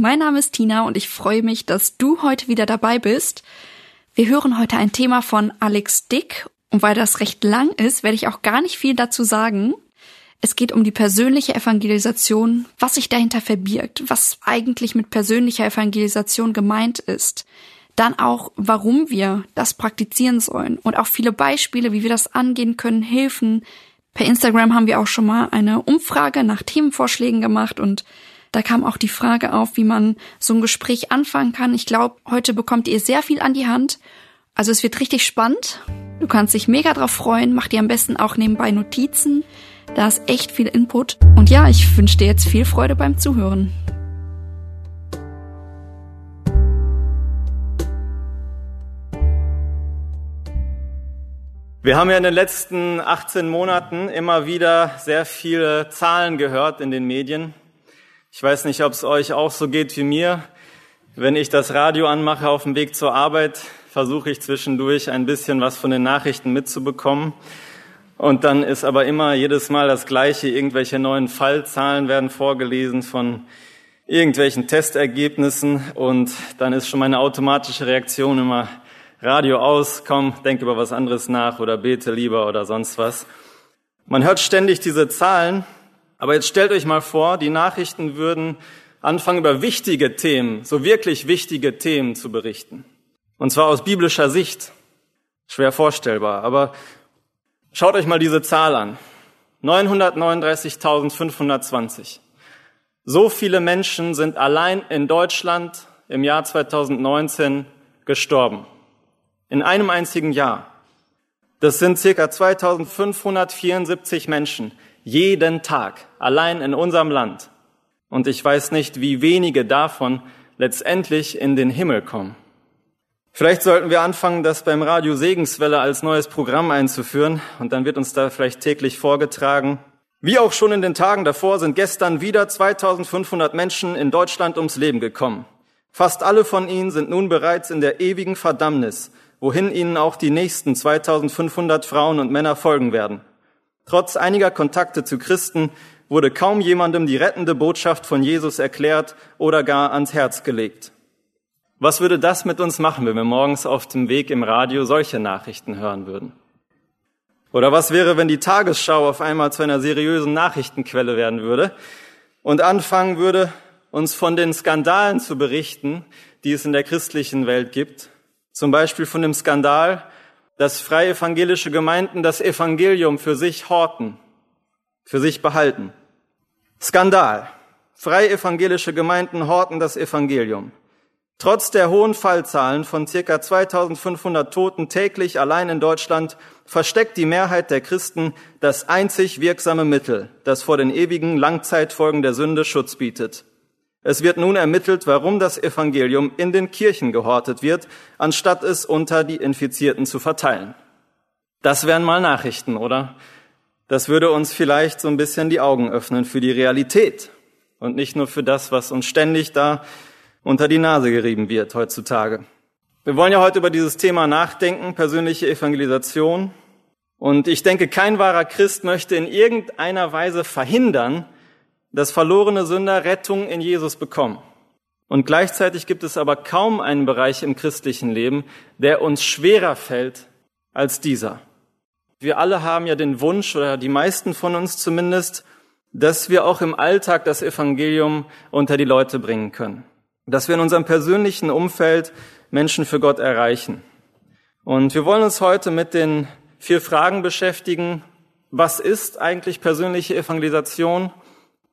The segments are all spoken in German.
Mein Name ist Tina und ich freue mich, dass du heute wieder dabei bist. Wir hören heute ein Thema von Alex Dick und weil das recht lang ist, werde ich auch gar nicht viel dazu sagen. Es geht um die persönliche Evangelisation, was sich dahinter verbirgt, was eigentlich mit persönlicher Evangelisation gemeint ist. Dann auch, warum wir das praktizieren sollen und auch viele Beispiele, wie wir das angehen können, helfen. Per Instagram haben wir auch schon mal eine Umfrage nach Themenvorschlägen gemacht und da kam auch die Frage auf, wie man so ein Gespräch anfangen kann. Ich glaube, heute bekommt ihr sehr viel an die Hand. Also es wird richtig spannend. Du kannst dich mega drauf freuen. Mach dir am besten auch nebenbei Notizen. Da ist echt viel Input. Und ja, ich wünsche dir jetzt viel Freude beim Zuhören. Wir haben ja in den letzten 18 Monaten immer wieder sehr viele Zahlen gehört in den Medien. Ich weiß nicht, ob es euch auch so geht wie mir. Wenn ich das Radio anmache auf dem Weg zur Arbeit, versuche ich zwischendurch ein bisschen was von den Nachrichten mitzubekommen. Und dann ist aber immer jedes Mal das Gleiche. Irgendwelche neuen Fallzahlen werden vorgelesen von irgendwelchen Testergebnissen. Und dann ist schon meine automatische Reaktion immer Radio aus, komm, denk über was anderes nach oder bete lieber oder sonst was. Man hört ständig diese Zahlen aber jetzt stellt euch mal vor, die Nachrichten würden anfangen, über wichtige Themen, so wirklich wichtige Themen zu berichten. Und zwar aus biblischer Sicht. Schwer vorstellbar. Aber schaut euch mal diese Zahl an. 939.520. So viele Menschen sind allein in Deutschland im Jahr 2019 gestorben. In einem einzigen Jahr. Das sind circa 2574 Menschen jeden Tag, allein in unserem Land. Und ich weiß nicht, wie wenige davon letztendlich in den Himmel kommen. Vielleicht sollten wir anfangen, das beim Radio Segenswelle als neues Programm einzuführen und dann wird uns da vielleicht täglich vorgetragen. Wie auch schon in den Tagen davor sind gestern wieder 2500 Menschen in Deutschland ums Leben gekommen. Fast alle von ihnen sind nun bereits in der ewigen Verdammnis, wohin ihnen auch die nächsten 2500 Frauen und Männer folgen werden. Trotz einiger Kontakte zu Christen wurde kaum jemandem die rettende Botschaft von Jesus erklärt oder gar ans Herz gelegt. Was würde das mit uns machen, wenn wir morgens auf dem Weg im Radio solche Nachrichten hören würden? Oder was wäre, wenn die Tagesschau auf einmal zu einer seriösen Nachrichtenquelle werden würde und anfangen würde, uns von den Skandalen zu berichten, die es in der christlichen Welt gibt? Zum Beispiel von dem Skandal dass freie evangelische Gemeinden das Evangelium für sich horten, für sich behalten. Skandal. Freie evangelische Gemeinden horten das Evangelium. Trotz der hohen Fallzahlen von circa 2500 Toten täglich allein in Deutschland versteckt die Mehrheit der Christen das einzig wirksame Mittel, das vor den ewigen Langzeitfolgen der Sünde Schutz bietet. Es wird nun ermittelt, warum das Evangelium in den Kirchen gehortet wird, anstatt es unter die Infizierten zu verteilen. Das wären mal Nachrichten, oder? Das würde uns vielleicht so ein bisschen die Augen öffnen für die Realität und nicht nur für das, was uns ständig da unter die Nase gerieben wird heutzutage. Wir wollen ja heute über dieses Thema nachdenken, persönliche Evangelisation. Und ich denke, kein wahrer Christ möchte in irgendeiner Weise verhindern, dass verlorene Sünder Rettung in Jesus bekommen. Und gleichzeitig gibt es aber kaum einen Bereich im christlichen Leben, der uns schwerer fällt als dieser. Wir alle haben ja den Wunsch, oder die meisten von uns zumindest, dass wir auch im Alltag das Evangelium unter die Leute bringen können. Dass wir in unserem persönlichen Umfeld Menschen für Gott erreichen. Und wir wollen uns heute mit den vier Fragen beschäftigen. Was ist eigentlich persönliche Evangelisation?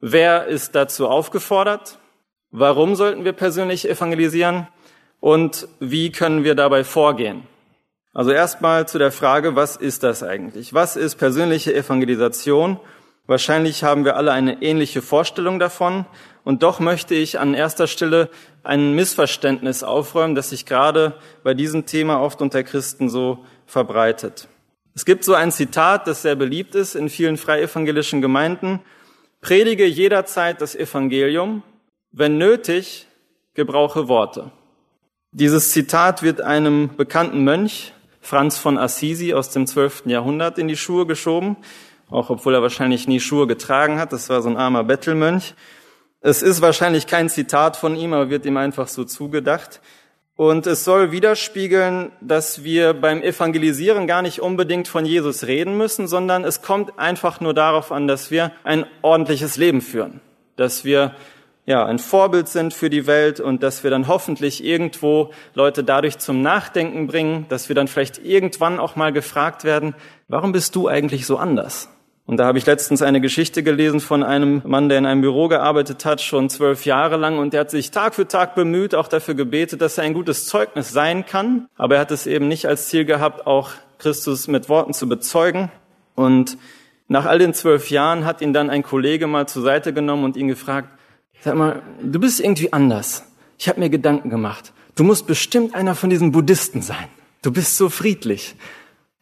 Wer ist dazu aufgefordert? Warum sollten wir persönlich evangelisieren? Und wie können wir dabei vorgehen? Also erstmal zu der Frage, was ist das eigentlich? Was ist persönliche Evangelisation? Wahrscheinlich haben wir alle eine ähnliche Vorstellung davon. Und doch möchte ich an erster Stelle ein Missverständnis aufräumen, das sich gerade bei diesem Thema oft unter Christen so verbreitet. Es gibt so ein Zitat, das sehr beliebt ist in vielen freievangelischen Gemeinden. Predige jederzeit das Evangelium. Wenn nötig, gebrauche Worte. Dieses Zitat wird einem bekannten Mönch, Franz von Assisi aus dem 12. Jahrhundert, in die Schuhe geschoben auch obwohl er wahrscheinlich nie Schuhe getragen hat. Das war so ein armer Bettelmönch. Es ist wahrscheinlich kein Zitat von ihm, aber wird ihm einfach so zugedacht. Und es soll widerspiegeln, dass wir beim Evangelisieren gar nicht unbedingt von Jesus reden müssen, sondern es kommt einfach nur darauf an, dass wir ein ordentliches Leben führen, dass wir ja ein Vorbild sind für die Welt und dass wir dann hoffentlich irgendwo Leute dadurch zum Nachdenken bringen, dass wir dann vielleicht irgendwann auch mal gefragt werden, warum bist du eigentlich so anders? Und da habe ich letztens eine Geschichte gelesen von einem Mann, der in einem Büro gearbeitet hat, schon zwölf Jahre lang, und der hat sich Tag für Tag bemüht, auch dafür gebetet, dass er ein gutes Zeugnis sein kann. Aber er hat es eben nicht als Ziel gehabt, auch Christus mit Worten zu bezeugen. Und nach all den zwölf Jahren hat ihn dann ein Kollege mal zur Seite genommen und ihn gefragt, sag mal, du bist irgendwie anders. Ich habe mir Gedanken gemacht. Du musst bestimmt einer von diesen Buddhisten sein. Du bist so friedlich.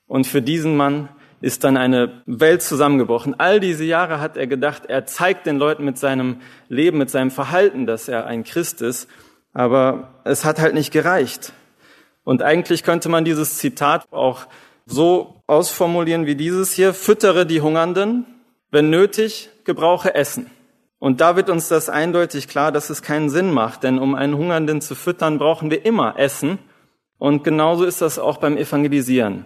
Und für diesen Mann ist dann eine Welt zusammengebrochen. All diese Jahre hat er gedacht, er zeigt den Leuten mit seinem Leben, mit seinem Verhalten, dass er ein Christ ist. Aber es hat halt nicht gereicht. Und eigentlich könnte man dieses Zitat auch so ausformulieren wie dieses hier. Füttere die Hungernden. Wenn nötig, gebrauche Essen. Und da wird uns das eindeutig klar, dass es keinen Sinn macht, denn um einen Hungernden zu füttern, brauchen wir immer Essen. Und genauso ist das auch beim Evangelisieren.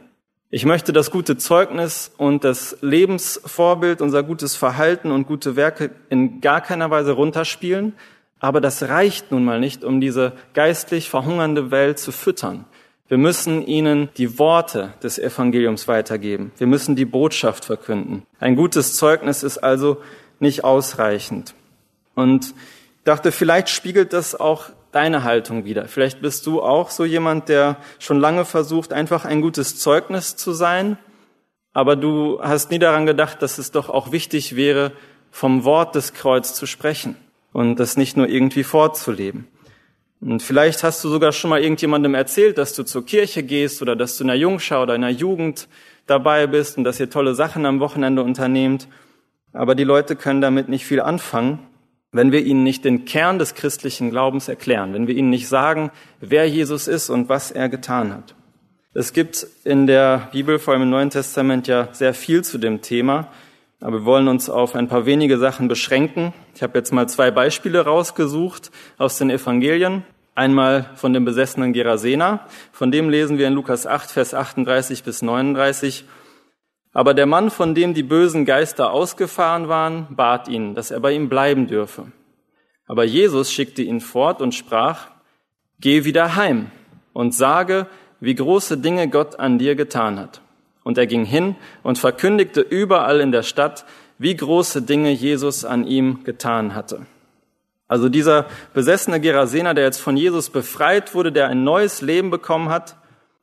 Ich möchte das gute Zeugnis und das Lebensvorbild, unser gutes Verhalten und gute Werke in gar keiner Weise runterspielen, aber das reicht nun mal nicht, um diese geistlich verhungernde Welt zu füttern. Wir müssen ihnen die Worte des Evangeliums weitergeben. Wir müssen die Botschaft verkünden. Ein gutes Zeugnis ist also nicht ausreichend. Und dachte, vielleicht spiegelt das auch deine Haltung wieder. Vielleicht bist du auch so jemand, der schon lange versucht, einfach ein gutes Zeugnis zu sein, aber du hast nie daran gedacht, dass es doch auch wichtig wäre, vom Wort des Kreuz zu sprechen und das nicht nur irgendwie vorzuleben. Und vielleicht hast du sogar schon mal irgendjemandem erzählt, dass du zur Kirche gehst oder dass du in der Jungschau oder in der Jugend dabei bist und dass ihr tolle Sachen am Wochenende unternehmt. Aber die Leute können damit nicht viel anfangen wenn wir ihnen nicht den Kern des christlichen Glaubens erklären, wenn wir ihnen nicht sagen, wer Jesus ist und was er getan hat. Es gibt in der Bibel, vor allem im Neuen Testament, ja sehr viel zu dem Thema, aber wir wollen uns auf ein paar wenige Sachen beschränken. Ich habe jetzt mal zwei Beispiele rausgesucht aus den Evangelien. Einmal von dem besessenen Gerasena, von dem lesen wir in Lukas 8, Vers 38 bis 39. Aber der Mann, von dem die bösen Geister ausgefahren waren, bat ihn, dass er bei ihm bleiben dürfe. Aber Jesus schickte ihn fort und sprach, Geh wieder heim und sage, wie große Dinge Gott an dir getan hat. Und er ging hin und verkündigte überall in der Stadt, wie große Dinge Jesus an ihm getan hatte. Also dieser besessene Gerasener, der jetzt von Jesus befreit wurde, der ein neues Leben bekommen hat,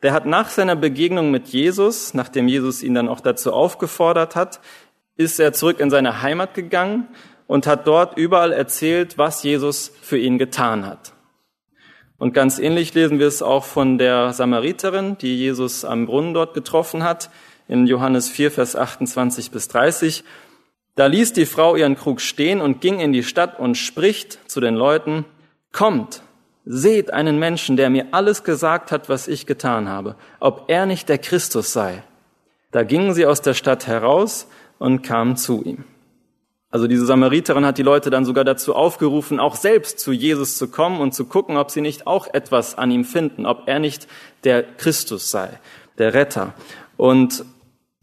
der hat nach seiner Begegnung mit Jesus, nachdem Jesus ihn dann auch dazu aufgefordert hat, ist er zurück in seine Heimat gegangen und hat dort überall erzählt, was Jesus für ihn getan hat. Und ganz ähnlich lesen wir es auch von der Samariterin, die Jesus am Brunnen dort getroffen hat, in Johannes 4, Vers 28 bis 30. Da ließ die Frau ihren Krug stehen und ging in die Stadt und spricht zu den Leuten, kommt, Seht einen Menschen, der mir alles gesagt hat, was ich getan habe, ob er nicht der Christus sei. Da gingen sie aus der Stadt heraus und kamen zu ihm. Also diese Samariterin hat die Leute dann sogar dazu aufgerufen, auch selbst zu Jesus zu kommen und zu gucken, ob sie nicht auch etwas an ihm finden, ob er nicht der Christus sei, der Retter. Und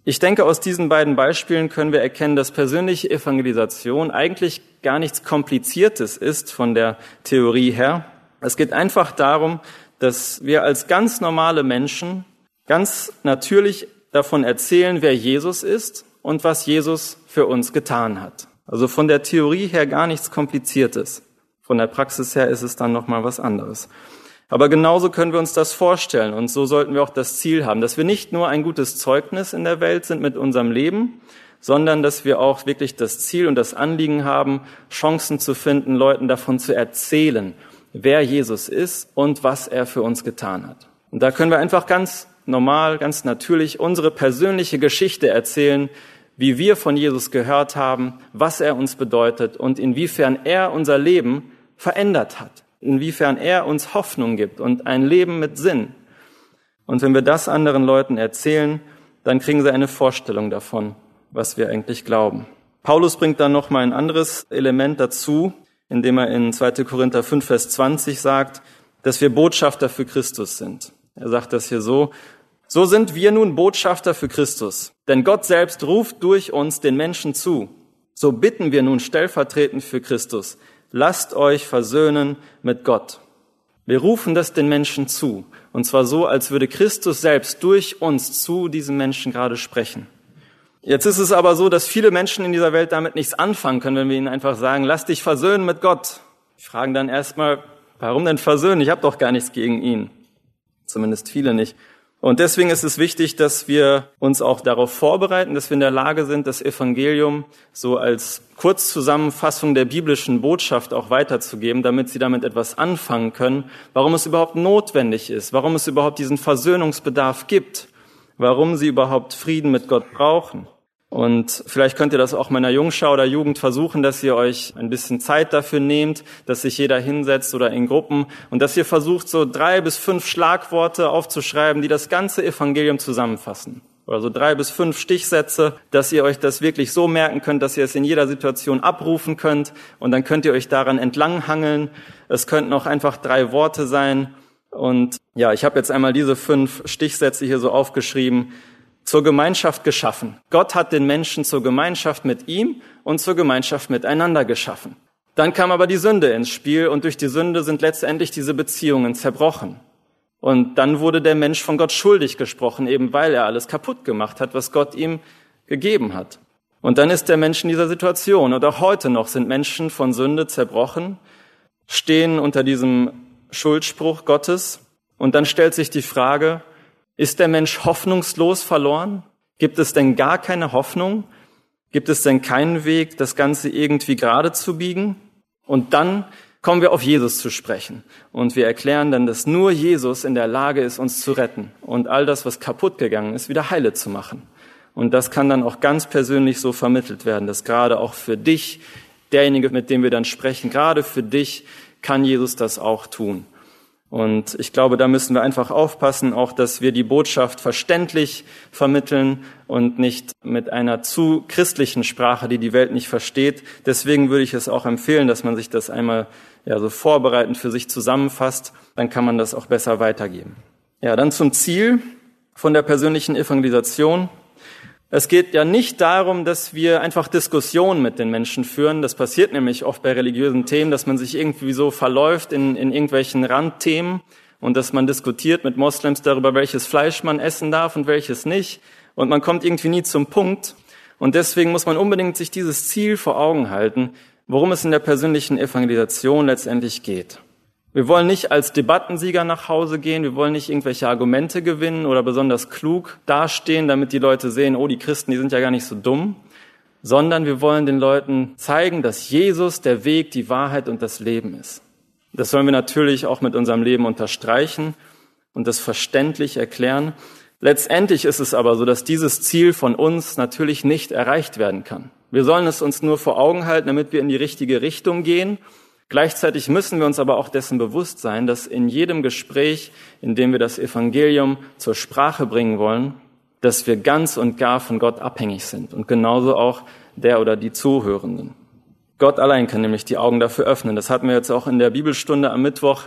ich denke, aus diesen beiden Beispielen können wir erkennen, dass persönliche Evangelisation eigentlich gar nichts Kompliziertes ist von der Theorie her, es geht einfach darum, dass wir als ganz normale Menschen ganz natürlich davon erzählen, wer Jesus ist und was Jesus für uns getan hat. Also von der Theorie her gar nichts Kompliziertes. Von der Praxis her ist es dann nochmal was anderes. Aber genauso können wir uns das vorstellen und so sollten wir auch das Ziel haben, dass wir nicht nur ein gutes Zeugnis in der Welt sind mit unserem Leben, sondern dass wir auch wirklich das Ziel und das Anliegen haben, Chancen zu finden, Leuten davon zu erzählen, wer Jesus ist und was er für uns getan hat. Und da können wir einfach ganz normal, ganz natürlich unsere persönliche Geschichte erzählen, wie wir von Jesus gehört haben, was er uns bedeutet und inwiefern er unser Leben verändert hat, inwiefern er uns Hoffnung gibt und ein Leben mit Sinn. Und wenn wir das anderen Leuten erzählen, dann kriegen sie eine Vorstellung davon, was wir eigentlich glauben. Paulus bringt dann noch mal ein anderes Element dazu, indem er in 2. Korinther 5, Vers 20 sagt, dass wir Botschafter für Christus sind. Er sagt das hier so, so sind wir nun Botschafter für Christus, denn Gott selbst ruft durch uns den Menschen zu. So bitten wir nun stellvertretend für Christus, lasst euch versöhnen mit Gott. Wir rufen das den Menschen zu, und zwar so, als würde Christus selbst durch uns zu diesem Menschen gerade sprechen. Jetzt ist es aber so, dass viele Menschen in dieser Welt damit nichts anfangen können, wenn wir ihnen einfach sagen, lass dich versöhnen mit Gott. Die fragen dann erstmal, warum denn versöhnen? Ich habe doch gar nichts gegen ihn. Zumindest viele nicht. Und deswegen ist es wichtig, dass wir uns auch darauf vorbereiten, dass wir in der Lage sind, das Evangelium so als Kurzzusammenfassung der biblischen Botschaft auch weiterzugeben, damit Sie damit etwas anfangen können, warum es überhaupt notwendig ist, warum es überhaupt diesen Versöhnungsbedarf gibt, warum Sie überhaupt Frieden mit Gott brauchen. Und vielleicht könnt ihr das auch meiner Jungschau oder Jugend versuchen, dass ihr euch ein bisschen Zeit dafür nehmt, dass sich jeder hinsetzt oder in Gruppen und dass ihr versucht, so drei bis fünf Schlagworte aufzuschreiben, die das ganze Evangelium zusammenfassen. Oder so drei bis fünf Stichsätze, dass ihr euch das wirklich so merken könnt, dass ihr es in jeder Situation abrufen könnt und dann könnt ihr euch daran entlanghangeln. Es könnten auch einfach drei Worte sein. Und ja, ich habe jetzt einmal diese fünf Stichsätze hier so aufgeschrieben zur Gemeinschaft geschaffen. Gott hat den Menschen zur Gemeinschaft mit ihm und zur Gemeinschaft miteinander geschaffen. Dann kam aber die Sünde ins Spiel und durch die Sünde sind letztendlich diese Beziehungen zerbrochen. Und dann wurde der Mensch von Gott schuldig gesprochen, eben weil er alles kaputt gemacht hat, was Gott ihm gegeben hat. Und dann ist der Mensch in dieser Situation. Und auch heute noch sind Menschen von Sünde zerbrochen, stehen unter diesem Schuldspruch Gottes. Und dann stellt sich die Frage, ist der Mensch hoffnungslos verloren? Gibt es denn gar keine Hoffnung? Gibt es denn keinen Weg, das Ganze irgendwie gerade zu biegen? Und dann kommen wir auf Jesus zu sprechen. Und wir erklären dann, dass nur Jesus in der Lage ist, uns zu retten und all das, was kaputt gegangen ist, wieder heile zu machen. Und das kann dann auch ganz persönlich so vermittelt werden, dass gerade auch für dich, derjenige, mit dem wir dann sprechen, gerade für dich kann Jesus das auch tun. Und ich glaube, da müssen wir einfach aufpassen, auch dass wir die Botschaft verständlich vermitteln und nicht mit einer zu christlichen Sprache, die die Welt nicht versteht. Deswegen würde ich es auch empfehlen, dass man sich das einmal ja, so vorbereitend für sich zusammenfasst. Dann kann man das auch besser weitergeben. Ja, dann zum Ziel von der persönlichen Evangelisation. Es geht ja nicht darum, dass wir einfach Diskussionen mit den Menschen führen. Das passiert nämlich oft bei religiösen Themen, dass man sich irgendwie so verläuft in, in irgendwelchen Randthemen und dass man diskutiert mit Moslems darüber, welches Fleisch man essen darf und welches nicht. Und man kommt irgendwie nie zum Punkt. Und deswegen muss man unbedingt sich dieses Ziel vor Augen halten, worum es in der persönlichen Evangelisation letztendlich geht. Wir wollen nicht als Debattensieger nach Hause gehen, wir wollen nicht irgendwelche Argumente gewinnen oder besonders klug dastehen, damit die Leute sehen, oh, die Christen, die sind ja gar nicht so dumm, sondern wir wollen den Leuten zeigen, dass Jesus der Weg, die Wahrheit und das Leben ist. Das sollen wir natürlich auch mit unserem Leben unterstreichen und das verständlich erklären. Letztendlich ist es aber so, dass dieses Ziel von uns natürlich nicht erreicht werden kann. Wir sollen es uns nur vor Augen halten, damit wir in die richtige Richtung gehen Gleichzeitig müssen wir uns aber auch dessen bewusst sein, dass in jedem Gespräch, in dem wir das Evangelium zur Sprache bringen wollen, dass wir ganz und gar von Gott abhängig sind und genauso auch der oder die Zuhörenden. Gott allein kann nämlich die Augen dafür öffnen. Das hatten wir jetzt auch in der Bibelstunde am Mittwoch,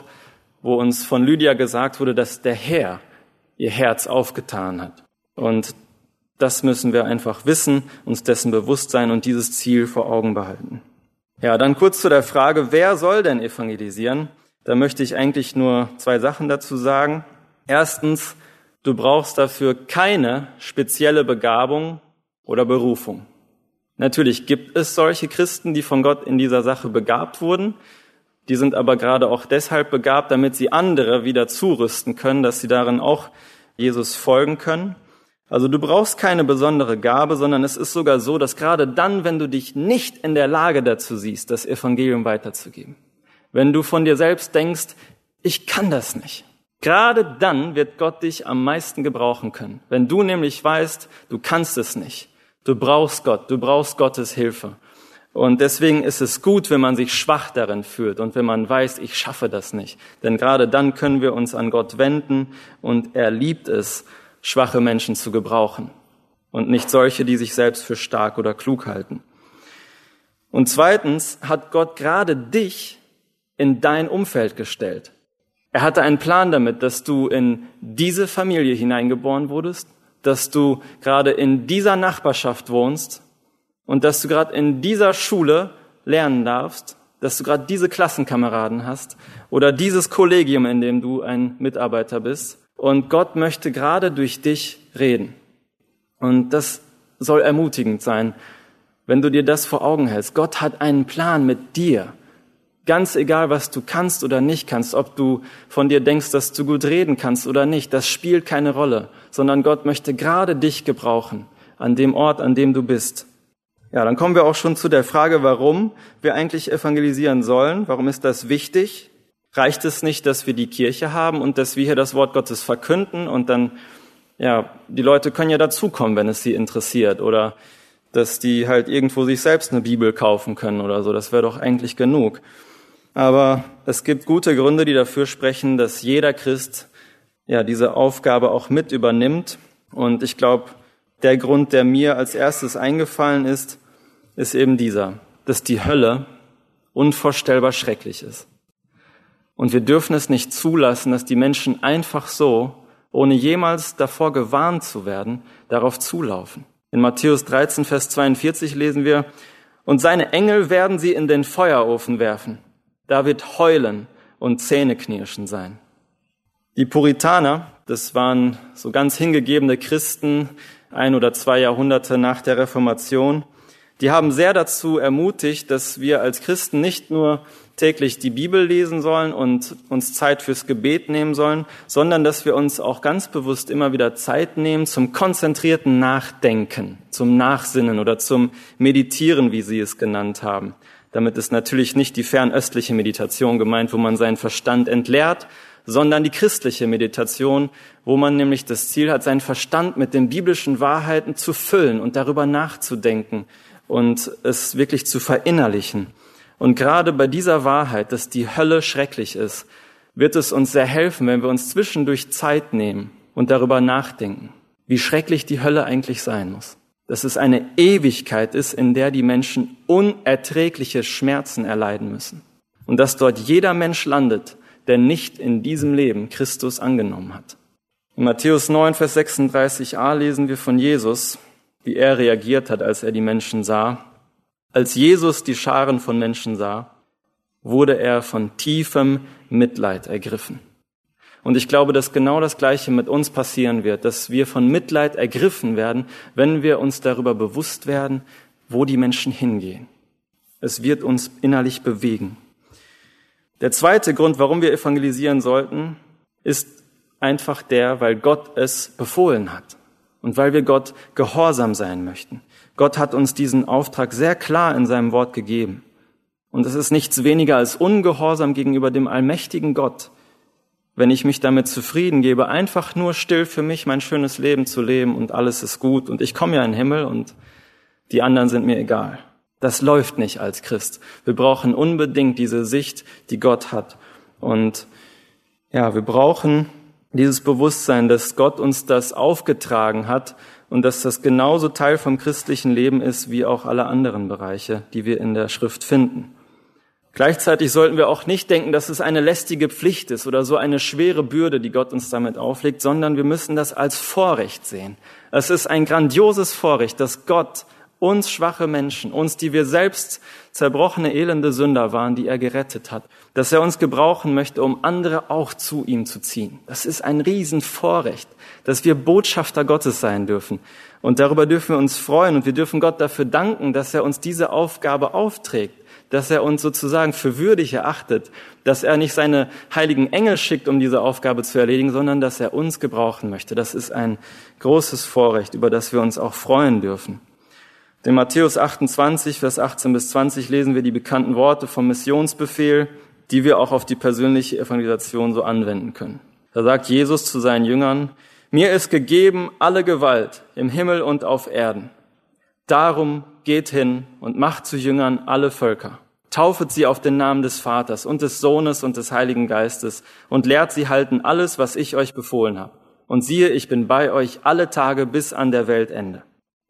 wo uns von Lydia gesagt wurde, dass der Herr ihr Herz aufgetan hat. Und das müssen wir einfach wissen, uns dessen bewusst sein und dieses Ziel vor Augen behalten. Ja, dann kurz zu der Frage, wer soll denn evangelisieren? Da möchte ich eigentlich nur zwei Sachen dazu sagen. Erstens, du brauchst dafür keine spezielle Begabung oder Berufung. Natürlich gibt es solche Christen, die von Gott in dieser Sache begabt wurden. Die sind aber gerade auch deshalb begabt, damit sie andere wieder zurüsten können, dass sie darin auch Jesus folgen können. Also du brauchst keine besondere Gabe, sondern es ist sogar so, dass gerade dann, wenn du dich nicht in der Lage dazu siehst, das Evangelium weiterzugeben, wenn du von dir selbst denkst, ich kann das nicht, gerade dann wird Gott dich am meisten gebrauchen können. Wenn du nämlich weißt, du kannst es nicht, du brauchst Gott, du brauchst Gottes Hilfe. Und deswegen ist es gut, wenn man sich schwach darin fühlt und wenn man weiß, ich schaffe das nicht. Denn gerade dann können wir uns an Gott wenden und er liebt es, schwache Menschen zu gebrauchen und nicht solche, die sich selbst für stark oder klug halten. Und zweitens hat Gott gerade dich in dein Umfeld gestellt. Er hatte einen Plan damit, dass du in diese Familie hineingeboren wurdest, dass du gerade in dieser Nachbarschaft wohnst und dass du gerade in dieser Schule lernen darfst, dass du gerade diese Klassenkameraden hast oder dieses Kollegium, in dem du ein Mitarbeiter bist. Und Gott möchte gerade durch dich reden. Und das soll ermutigend sein, wenn du dir das vor Augen hältst. Gott hat einen Plan mit dir. Ganz egal, was du kannst oder nicht kannst, ob du von dir denkst, dass du gut reden kannst oder nicht, das spielt keine Rolle, sondern Gott möchte gerade dich gebrauchen, an dem Ort, an dem du bist. Ja, dann kommen wir auch schon zu der Frage, warum wir eigentlich evangelisieren sollen. Warum ist das wichtig? Reicht es nicht, dass wir die Kirche haben und dass wir hier das Wort Gottes verkünden und dann, ja, die Leute können ja dazukommen, wenn es sie interessiert oder dass die halt irgendwo sich selbst eine Bibel kaufen können oder so. Das wäre doch eigentlich genug. Aber es gibt gute Gründe, die dafür sprechen, dass jeder Christ ja diese Aufgabe auch mit übernimmt. Und ich glaube, der Grund, der mir als erstes eingefallen ist, ist eben dieser, dass die Hölle unvorstellbar schrecklich ist. Und wir dürfen es nicht zulassen, dass die Menschen einfach so, ohne jemals davor gewarnt zu werden, darauf zulaufen. In Matthäus 13, Vers 42 lesen wir, und seine Engel werden sie in den Feuerofen werfen. Da wird Heulen und Zähneknirschen sein. Die Puritaner, das waren so ganz hingegebene Christen, ein oder zwei Jahrhunderte nach der Reformation, die haben sehr dazu ermutigt, dass wir als Christen nicht nur täglich die Bibel lesen sollen und uns Zeit fürs Gebet nehmen sollen, sondern dass wir uns auch ganz bewusst immer wieder Zeit nehmen zum konzentrierten Nachdenken, zum Nachsinnen oder zum Meditieren, wie Sie es genannt haben. Damit ist natürlich nicht die fernöstliche Meditation gemeint, wo man seinen Verstand entleert, sondern die christliche Meditation, wo man nämlich das Ziel hat, seinen Verstand mit den biblischen Wahrheiten zu füllen und darüber nachzudenken und es wirklich zu verinnerlichen. Und gerade bei dieser Wahrheit, dass die Hölle schrecklich ist, wird es uns sehr helfen, wenn wir uns zwischendurch Zeit nehmen und darüber nachdenken, wie schrecklich die Hölle eigentlich sein muss. Dass es eine Ewigkeit ist, in der die Menschen unerträgliche Schmerzen erleiden müssen. Und dass dort jeder Mensch landet, der nicht in diesem Leben Christus angenommen hat. In Matthäus 9, Vers 36a lesen wir von Jesus, wie er reagiert hat, als er die Menschen sah. Als Jesus die Scharen von Menschen sah, wurde er von tiefem Mitleid ergriffen. Und ich glaube, dass genau das Gleiche mit uns passieren wird, dass wir von Mitleid ergriffen werden, wenn wir uns darüber bewusst werden, wo die Menschen hingehen. Es wird uns innerlich bewegen. Der zweite Grund, warum wir evangelisieren sollten, ist einfach der, weil Gott es befohlen hat und weil wir Gott gehorsam sein möchten. Gott hat uns diesen Auftrag sehr klar in seinem Wort gegeben. Und es ist nichts weniger als ungehorsam gegenüber dem allmächtigen Gott, wenn ich mich damit zufrieden gebe, einfach nur still für mich mein schönes Leben zu leben und alles ist gut und ich komme ja in den Himmel und die anderen sind mir egal. Das läuft nicht als Christ. Wir brauchen unbedingt diese Sicht, die Gott hat. Und ja, wir brauchen dieses Bewusstsein, dass Gott uns das aufgetragen hat und dass das genauso Teil vom christlichen Leben ist wie auch alle anderen Bereiche, die wir in der Schrift finden. Gleichzeitig sollten wir auch nicht denken, dass es eine lästige Pflicht ist oder so eine schwere Bürde, die Gott uns damit auflegt, sondern wir müssen das als Vorrecht sehen. Es ist ein grandioses Vorrecht, dass Gott uns schwache Menschen, uns, die wir selbst zerbrochene, elende Sünder waren, die er gerettet hat, dass er uns gebrauchen möchte, um andere auch zu ihm zu ziehen. Das ist ein Riesenvorrecht, dass wir Botschafter Gottes sein dürfen. Und darüber dürfen wir uns freuen und wir dürfen Gott dafür danken, dass er uns diese Aufgabe aufträgt, dass er uns sozusagen für würdig erachtet, dass er nicht seine heiligen Engel schickt, um diese Aufgabe zu erledigen, sondern dass er uns gebrauchen möchte. Das ist ein großes Vorrecht, über das wir uns auch freuen dürfen. In Matthäus 28, Vers 18 bis 20 lesen wir die bekannten Worte vom Missionsbefehl, die wir auch auf die persönliche Evangelisation so anwenden können. Da sagt Jesus zu seinen Jüngern, mir ist gegeben alle Gewalt im Himmel und auf Erden. Darum geht hin und macht zu Jüngern alle Völker. Taufet sie auf den Namen des Vaters und des Sohnes und des Heiligen Geistes und lehrt sie halten alles, was ich euch befohlen habe. Und siehe, ich bin bei euch alle Tage bis an der Weltende.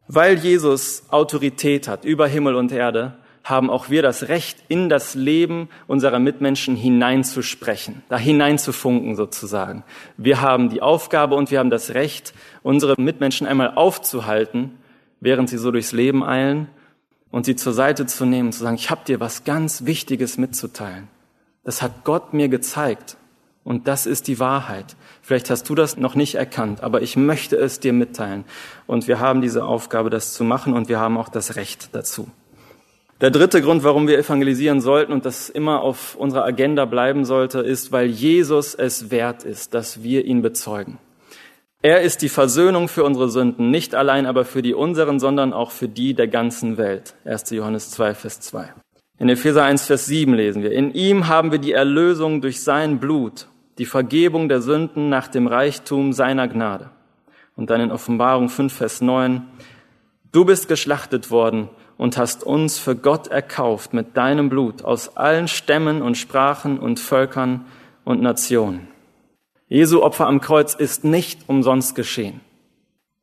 Weil Jesus Autorität hat über Himmel und Erde, haben auch wir das Recht, in das Leben unserer Mitmenschen hineinzusprechen, da hineinzufunken sozusagen. Wir haben die Aufgabe und wir haben das Recht, unsere Mitmenschen einmal aufzuhalten, während sie so durchs Leben eilen und sie zur Seite zu nehmen, zu sagen, ich habe dir was ganz Wichtiges mitzuteilen. Das hat Gott mir gezeigt und das ist die Wahrheit. Vielleicht hast du das noch nicht erkannt, aber ich möchte es dir mitteilen. Und wir haben diese Aufgabe, das zu machen und wir haben auch das Recht dazu. Der dritte Grund, warum wir evangelisieren sollten und das immer auf unserer Agenda bleiben sollte, ist, weil Jesus es wert ist, dass wir ihn bezeugen. Er ist die Versöhnung für unsere Sünden, nicht allein aber für die unseren, sondern auch für die der ganzen Welt. 1. Johannes 2, Vers 2. In Epheser 1, Vers 7 lesen wir, in ihm haben wir die Erlösung durch sein Blut die Vergebung der Sünden nach dem Reichtum seiner Gnade. Und dann in Offenbarung 5, Vers 9, du bist geschlachtet worden und hast uns für Gott erkauft mit deinem Blut aus allen Stämmen und Sprachen und Völkern und Nationen. Jesu Opfer am Kreuz ist nicht umsonst geschehen.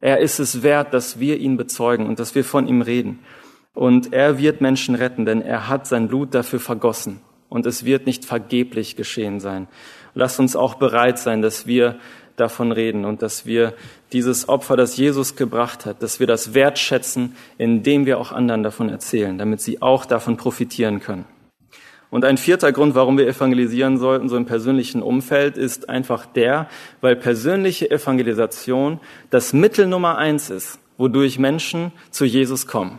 Er ist es wert, dass wir ihn bezeugen und dass wir von ihm reden. Und er wird Menschen retten, denn er hat sein Blut dafür vergossen. Und es wird nicht vergeblich geschehen sein. Lass uns auch bereit sein, dass wir davon reden und dass wir dieses Opfer, das Jesus gebracht hat, dass wir das wertschätzen, indem wir auch anderen davon erzählen, damit sie auch davon profitieren können. Und ein vierter Grund, warum wir evangelisieren sollten, so im persönlichen Umfeld, ist einfach der, weil persönliche Evangelisation das Mittel Nummer eins ist, wodurch Menschen zu Jesus kommen.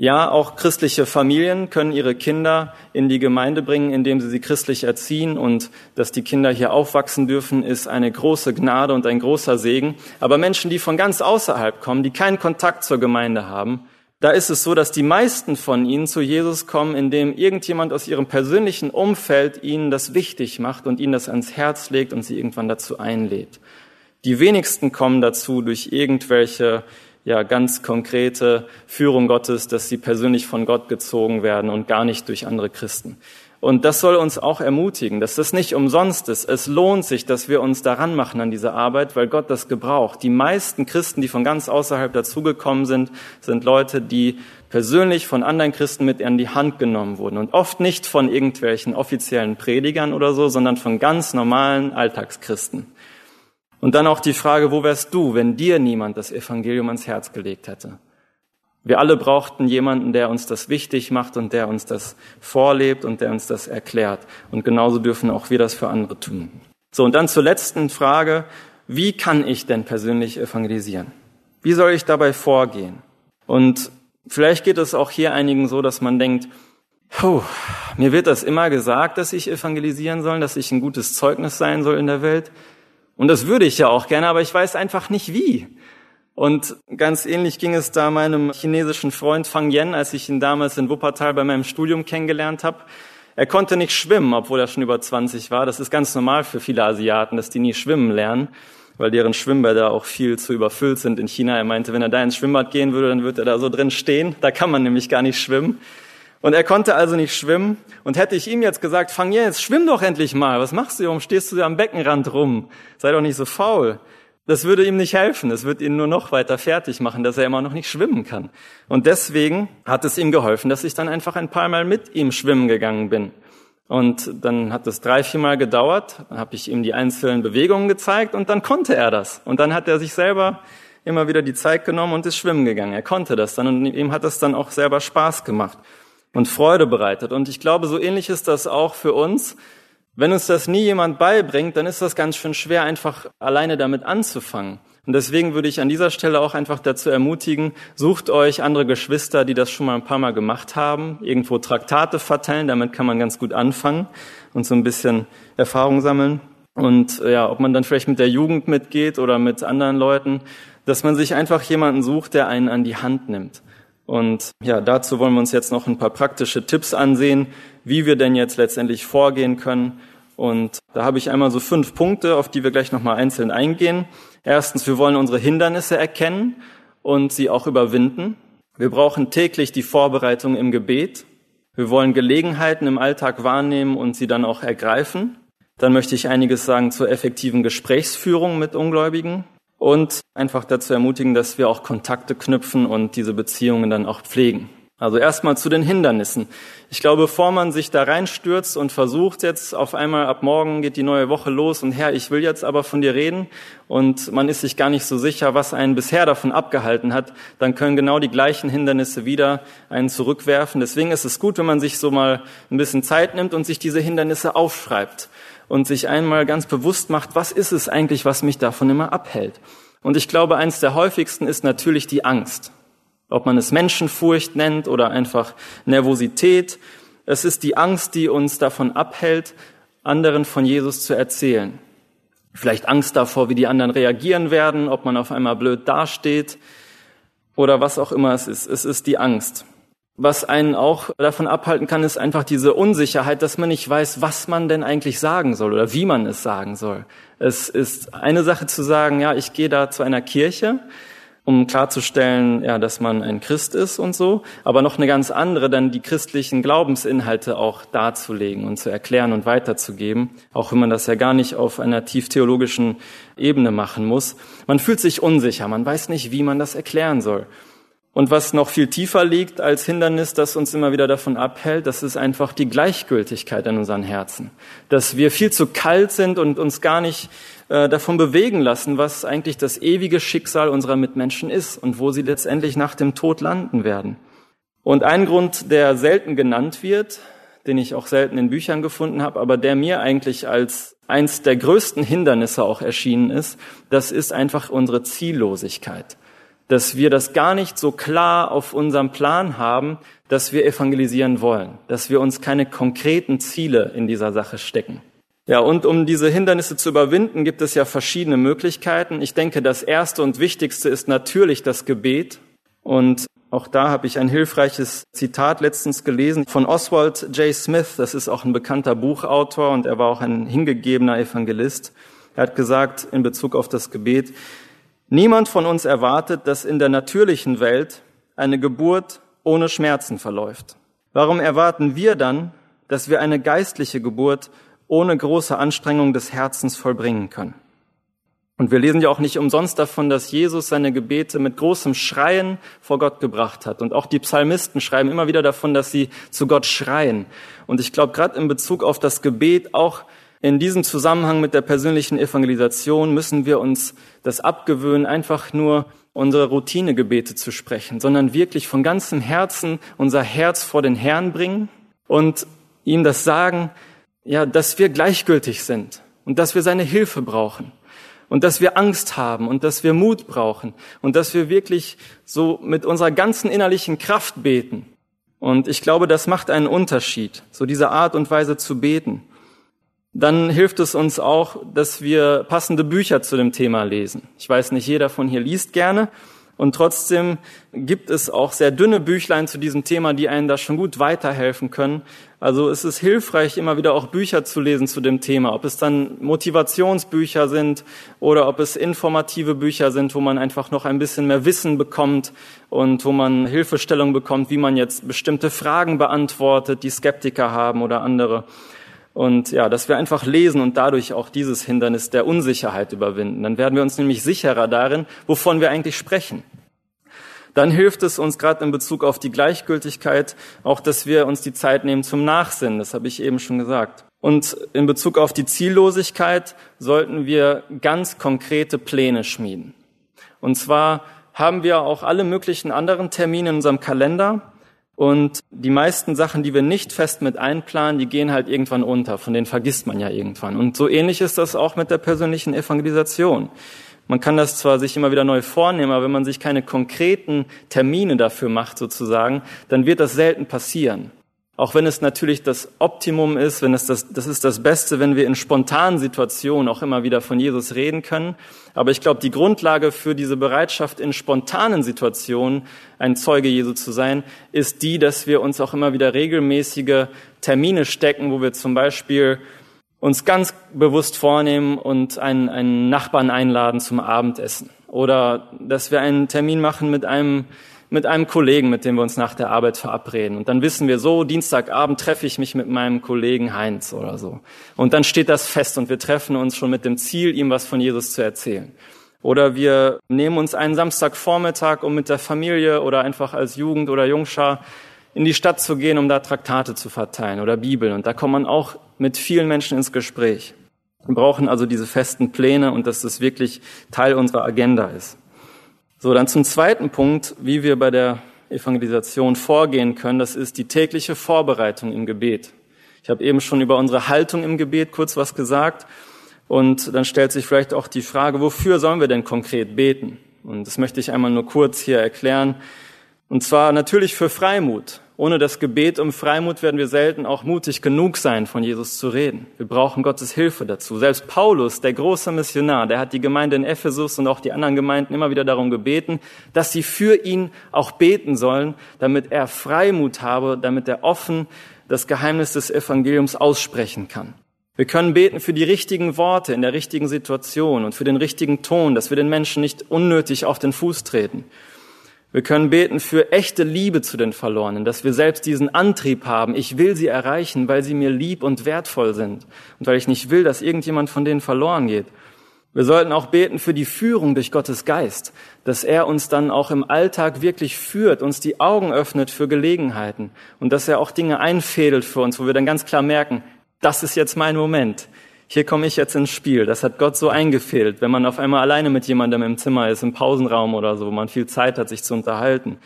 Ja, auch christliche Familien können ihre Kinder in die Gemeinde bringen, indem sie sie christlich erziehen und dass die Kinder hier aufwachsen dürfen, ist eine große Gnade und ein großer Segen. Aber Menschen, die von ganz außerhalb kommen, die keinen Kontakt zur Gemeinde haben, da ist es so, dass die meisten von ihnen zu Jesus kommen, indem irgendjemand aus ihrem persönlichen Umfeld ihnen das wichtig macht und ihnen das ans Herz legt und sie irgendwann dazu einlädt. Die wenigsten kommen dazu durch irgendwelche ja ganz konkrete Führung Gottes, dass sie persönlich von Gott gezogen werden und gar nicht durch andere Christen. Und das soll uns auch ermutigen, dass das nicht umsonst ist. Es lohnt sich, dass wir uns daran machen an diese Arbeit, weil Gott das gebraucht. Die meisten Christen, die von ganz außerhalb dazugekommen sind, sind Leute, die persönlich von anderen Christen mit an die Hand genommen wurden. Und oft nicht von irgendwelchen offiziellen Predigern oder so, sondern von ganz normalen Alltagschristen. Und dann auch die Frage, wo wärst du, wenn dir niemand das Evangelium ans Herz gelegt hätte? Wir alle brauchten jemanden, der uns das wichtig macht und der uns das vorlebt und der uns das erklärt. Und genauso dürfen auch wir das für andere tun. So, und dann zur letzten Frage. Wie kann ich denn persönlich evangelisieren? Wie soll ich dabei vorgehen? Und vielleicht geht es auch hier einigen so, dass man denkt, Puh, mir wird das immer gesagt, dass ich evangelisieren soll, dass ich ein gutes Zeugnis sein soll in der Welt. Und das würde ich ja auch gerne, aber ich weiß einfach nicht wie. Und ganz ähnlich ging es da meinem chinesischen Freund Fang Yen, als ich ihn damals in Wuppertal bei meinem Studium kennengelernt habe. Er konnte nicht schwimmen, obwohl er schon über 20 war. Das ist ganz normal für viele Asiaten, dass die nie schwimmen lernen, weil deren Schwimmbäder auch viel zu überfüllt sind in China. Er meinte, wenn er da ins Schwimmbad gehen würde, dann würde er da so drin stehen. Da kann man nämlich gar nicht schwimmen. Und er konnte also nicht schwimmen. Und hätte ich ihm jetzt gesagt, fang jetzt, schwimm doch endlich mal. Was machst du? Warum stehst du da am Beckenrand rum? Sei doch nicht so faul. Das würde ihm nicht helfen. Es wird ihn nur noch weiter fertig machen, dass er immer noch nicht schwimmen kann. Und deswegen hat es ihm geholfen, dass ich dann einfach ein paar Mal mit ihm schwimmen gegangen bin. Und dann hat es drei, vier Mal gedauert. Dann habe ich ihm die einzelnen Bewegungen gezeigt und dann konnte er das. Und dann hat er sich selber immer wieder die Zeit genommen und ist schwimmen gegangen. Er konnte das dann und ihm hat es dann auch selber Spaß gemacht und Freude bereitet. Und ich glaube, so ähnlich ist das auch für uns. Wenn uns das nie jemand beibringt, dann ist das ganz schön schwer, einfach alleine damit anzufangen. Und deswegen würde ich an dieser Stelle auch einfach dazu ermutigen, sucht euch andere Geschwister, die das schon mal ein paar Mal gemacht haben, irgendwo Traktate verteilen, damit kann man ganz gut anfangen und so ein bisschen Erfahrung sammeln. Und äh, ja, ob man dann vielleicht mit der Jugend mitgeht oder mit anderen Leuten, dass man sich einfach jemanden sucht, der einen an die Hand nimmt. Und ja, dazu wollen wir uns jetzt noch ein paar praktische Tipps ansehen, wie wir denn jetzt letztendlich vorgehen können. Und da habe ich einmal so fünf Punkte, auf die wir gleich nochmal einzeln eingehen. Erstens, wir wollen unsere Hindernisse erkennen und sie auch überwinden. Wir brauchen täglich die Vorbereitung im Gebet. Wir wollen Gelegenheiten im Alltag wahrnehmen und sie dann auch ergreifen. Dann möchte ich einiges sagen zur effektiven Gesprächsführung mit Ungläubigen und einfach dazu ermutigen, dass wir auch Kontakte knüpfen und diese Beziehungen dann auch pflegen. Also erstmal zu den Hindernissen. Ich glaube, bevor man sich da reinstürzt und versucht jetzt auf einmal ab morgen geht die neue Woche los und Herr, ich will jetzt aber von dir reden und man ist sich gar nicht so sicher, was einen bisher davon abgehalten hat, dann können genau die gleichen Hindernisse wieder einen zurückwerfen. Deswegen ist es gut, wenn man sich so mal ein bisschen Zeit nimmt und sich diese Hindernisse aufschreibt und sich einmal ganz bewusst macht, was ist es eigentlich, was mich davon immer abhält. Und ich glaube, eins der häufigsten ist natürlich die Angst. Ob man es Menschenfurcht nennt oder einfach Nervosität. Es ist die Angst, die uns davon abhält, anderen von Jesus zu erzählen. Vielleicht Angst davor, wie die anderen reagieren werden, ob man auf einmal blöd dasteht oder was auch immer es ist. Es ist die Angst. Was einen auch davon abhalten kann, ist einfach diese Unsicherheit, dass man nicht weiß, was man denn eigentlich sagen soll oder wie man es sagen soll. Es ist eine Sache zu sagen, ja, ich gehe da zu einer Kirche, um klarzustellen, ja, dass man ein Christ ist und so, aber noch eine ganz andere, dann die christlichen Glaubensinhalte auch darzulegen und zu erklären und weiterzugeben, auch wenn man das ja gar nicht auf einer tief theologischen Ebene machen muss. Man fühlt sich unsicher, man weiß nicht, wie man das erklären soll. Und was noch viel tiefer liegt als Hindernis, das uns immer wieder davon abhält, das ist einfach die Gleichgültigkeit in unseren Herzen. Dass wir viel zu kalt sind und uns gar nicht äh, davon bewegen lassen, was eigentlich das ewige Schicksal unserer Mitmenschen ist und wo sie letztendlich nach dem Tod landen werden. Und ein Grund, der selten genannt wird, den ich auch selten in Büchern gefunden habe, aber der mir eigentlich als eins der größten Hindernisse auch erschienen ist, das ist einfach unsere Ziellosigkeit dass wir das gar nicht so klar auf unserem Plan haben, dass wir evangelisieren wollen, dass wir uns keine konkreten Ziele in dieser Sache stecken. Ja, und um diese Hindernisse zu überwinden, gibt es ja verschiedene Möglichkeiten. Ich denke, das erste und wichtigste ist natürlich das Gebet. Und auch da habe ich ein hilfreiches Zitat letztens gelesen von Oswald J. Smith. Das ist auch ein bekannter Buchautor und er war auch ein hingegebener Evangelist. Er hat gesagt in Bezug auf das Gebet, Niemand von uns erwartet, dass in der natürlichen Welt eine Geburt ohne Schmerzen verläuft. Warum erwarten wir dann, dass wir eine geistliche Geburt ohne große Anstrengung des Herzens vollbringen können? Und wir lesen ja auch nicht umsonst davon, dass Jesus seine Gebete mit großem Schreien vor Gott gebracht hat. Und auch die Psalmisten schreiben immer wieder davon, dass sie zu Gott schreien. Und ich glaube, gerade in Bezug auf das Gebet auch in diesem Zusammenhang mit der persönlichen Evangelisation müssen wir uns das abgewöhnen, einfach nur unsere Routinegebete zu sprechen, sondern wirklich von ganzem Herzen unser Herz vor den Herrn bringen und ihm das sagen, ja, dass wir gleichgültig sind und dass wir seine Hilfe brauchen und dass wir Angst haben und dass wir Mut brauchen und dass wir wirklich so mit unserer ganzen innerlichen Kraft beten. Und ich glaube, das macht einen Unterschied, so diese Art und Weise zu beten dann hilft es uns auch, dass wir passende Bücher zu dem Thema lesen. Ich weiß nicht, jeder von hier liest gerne. Und trotzdem gibt es auch sehr dünne Büchlein zu diesem Thema, die einen da schon gut weiterhelfen können. Also es ist hilfreich, immer wieder auch Bücher zu lesen zu dem Thema. Ob es dann Motivationsbücher sind oder ob es informative Bücher sind, wo man einfach noch ein bisschen mehr Wissen bekommt und wo man Hilfestellung bekommt, wie man jetzt bestimmte Fragen beantwortet, die Skeptiker haben oder andere. Und ja, dass wir einfach lesen und dadurch auch dieses Hindernis der Unsicherheit überwinden. Dann werden wir uns nämlich sicherer darin, wovon wir eigentlich sprechen. Dann hilft es uns gerade in Bezug auf die Gleichgültigkeit auch, dass wir uns die Zeit nehmen zum Nachsinnen. Das habe ich eben schon gesagt. Und in Bezug auf die Ziellosigkeit sollten wir ganz konkrete Pläne schmieden. Und zwar haben wir auch alle möglichen anderen Termine in unserem Kalender, und die meisten Sachen, die wir nicht fest mit einplanen, die gehen halt irgendwann unter. Von denen vergisst man ja irgendwann. Und so ähnlich ist das auch mit der persönlichen Evangelisation. Man kann das zwar sich immer wieder neu vornehmen, aber wenn man sich keine konkreten Termine dafür macht sozusagen, dann wird das selten passieren. Auch wenn es natürlich das Optimum ist, wenn es das, das ist das Beste, wenn wir in spontanen Situationen auch immer wieder von Jesus reden können. Aber ich glaube, die Grundlage für diese Bereitschaft in spontanen Situationen ein Zeuge Jesu zu sein, ist die, dass wir uns auch immer wieder regelmäßige Termine stecken, wo wir zum Beispiel uns ganz bewusst vornehmen und einen, einen Nachbarn einladen zum Abendessen. Oder dass wir einen Termin machen mit einem mit einem Kollegen, mit dem wir uns nach der Arbeit verabreden. Und dann wissen wir so, Dienstagabend treffe ich mich mit meinem Kollegen Heinz oder so. Und dann steht das fest und wir treffen uns schon mit dem Ziel, ihm was von Jesus zu erzählen. Oder wir nehmen uns einen Samstagvormittag, um mit der Familie oder einfach als Jugend oder Jungschar in die Stadt zu gehen, um da Traktate zu verteilen oder Bibeln. Und da kommt man auch mit vielen Menschen ins Gespräch. Wir brauchen also diese festen Pläne und dass das wirklich Teil unserer Agenda ist. So, dann zum zweiten Punkt, wie wir bei der Evangelisation vorgehen können, das ist die tägliche Vorbereitung im Gebet. Ich habe eben schon über unsere Haltung im Gebet kurz was gesagt. Und dann stellt sich vielleicht auch die Frage, wofür sollen wir denn konkret beten? Und das möchte ich einmal nur kurz hier erklären. Und zwar natürlich für Freimut. Ohne das Gebet um Freimut werden wir selten auch mutig genug sein, von Jesus zu reden. Wir brauchen Gottes Hilfe dazu. Selbst Paulus, der große Missionar, der hat die Gemeinde in Ephesus und auch die anderen Gemeinden immer wieder darum gebeten, dass sie für ihn auch beten sollen, damit er Freimut habe, damit er offen das Geheimnis des Evangeliums aussprechen kann. Wir können beten für die richtigen Worte in der richtigen Situation und für den richtigen Ton, dass wir den Menschen nicht unnötig auf den Fuß treten. Wir können beten für echte Liebe zu den Verlorenen, dass wir selbst diesen Antrieb haben, ich will sie erreichen, weil sie mir lieb und wertvoll sind und weil ich nicht will, dass irgendjemand von denen verloren geht. Wir sollten auch beten für die Führung durch Gottes Geist, dass er uns dann auch im Alltag wirklich führt, uns die Augen öffnet für Gelegenheiten und dass er auch Dinge einfädelt für uns, wo wir dann ganz klar merken, das ist jetzt mein Moment hier komme ich jetzt ins Spiel. Das hat Gott so eingefehlt, wenn man auf einmal alleine mit jemandem im Zimmer ist, im Pausenraum oder so, wo man viel Zeit hat, sich zu unterhalten.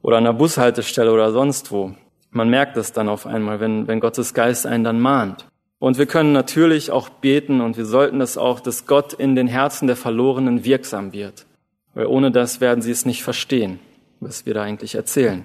Oder an der Bushaltestelle oder sonst wo. Man merkt es dann auf einmal, wenn, wenn Gottes Geist einen dann mahnt. Und wir können natürlich auch beten und wir sollten das auch, dass Gott in den Herzen der Verlorenen wirksam wird. Weil ohne das werden sie es nicht verstehen, was wir da eigentlich erzählen.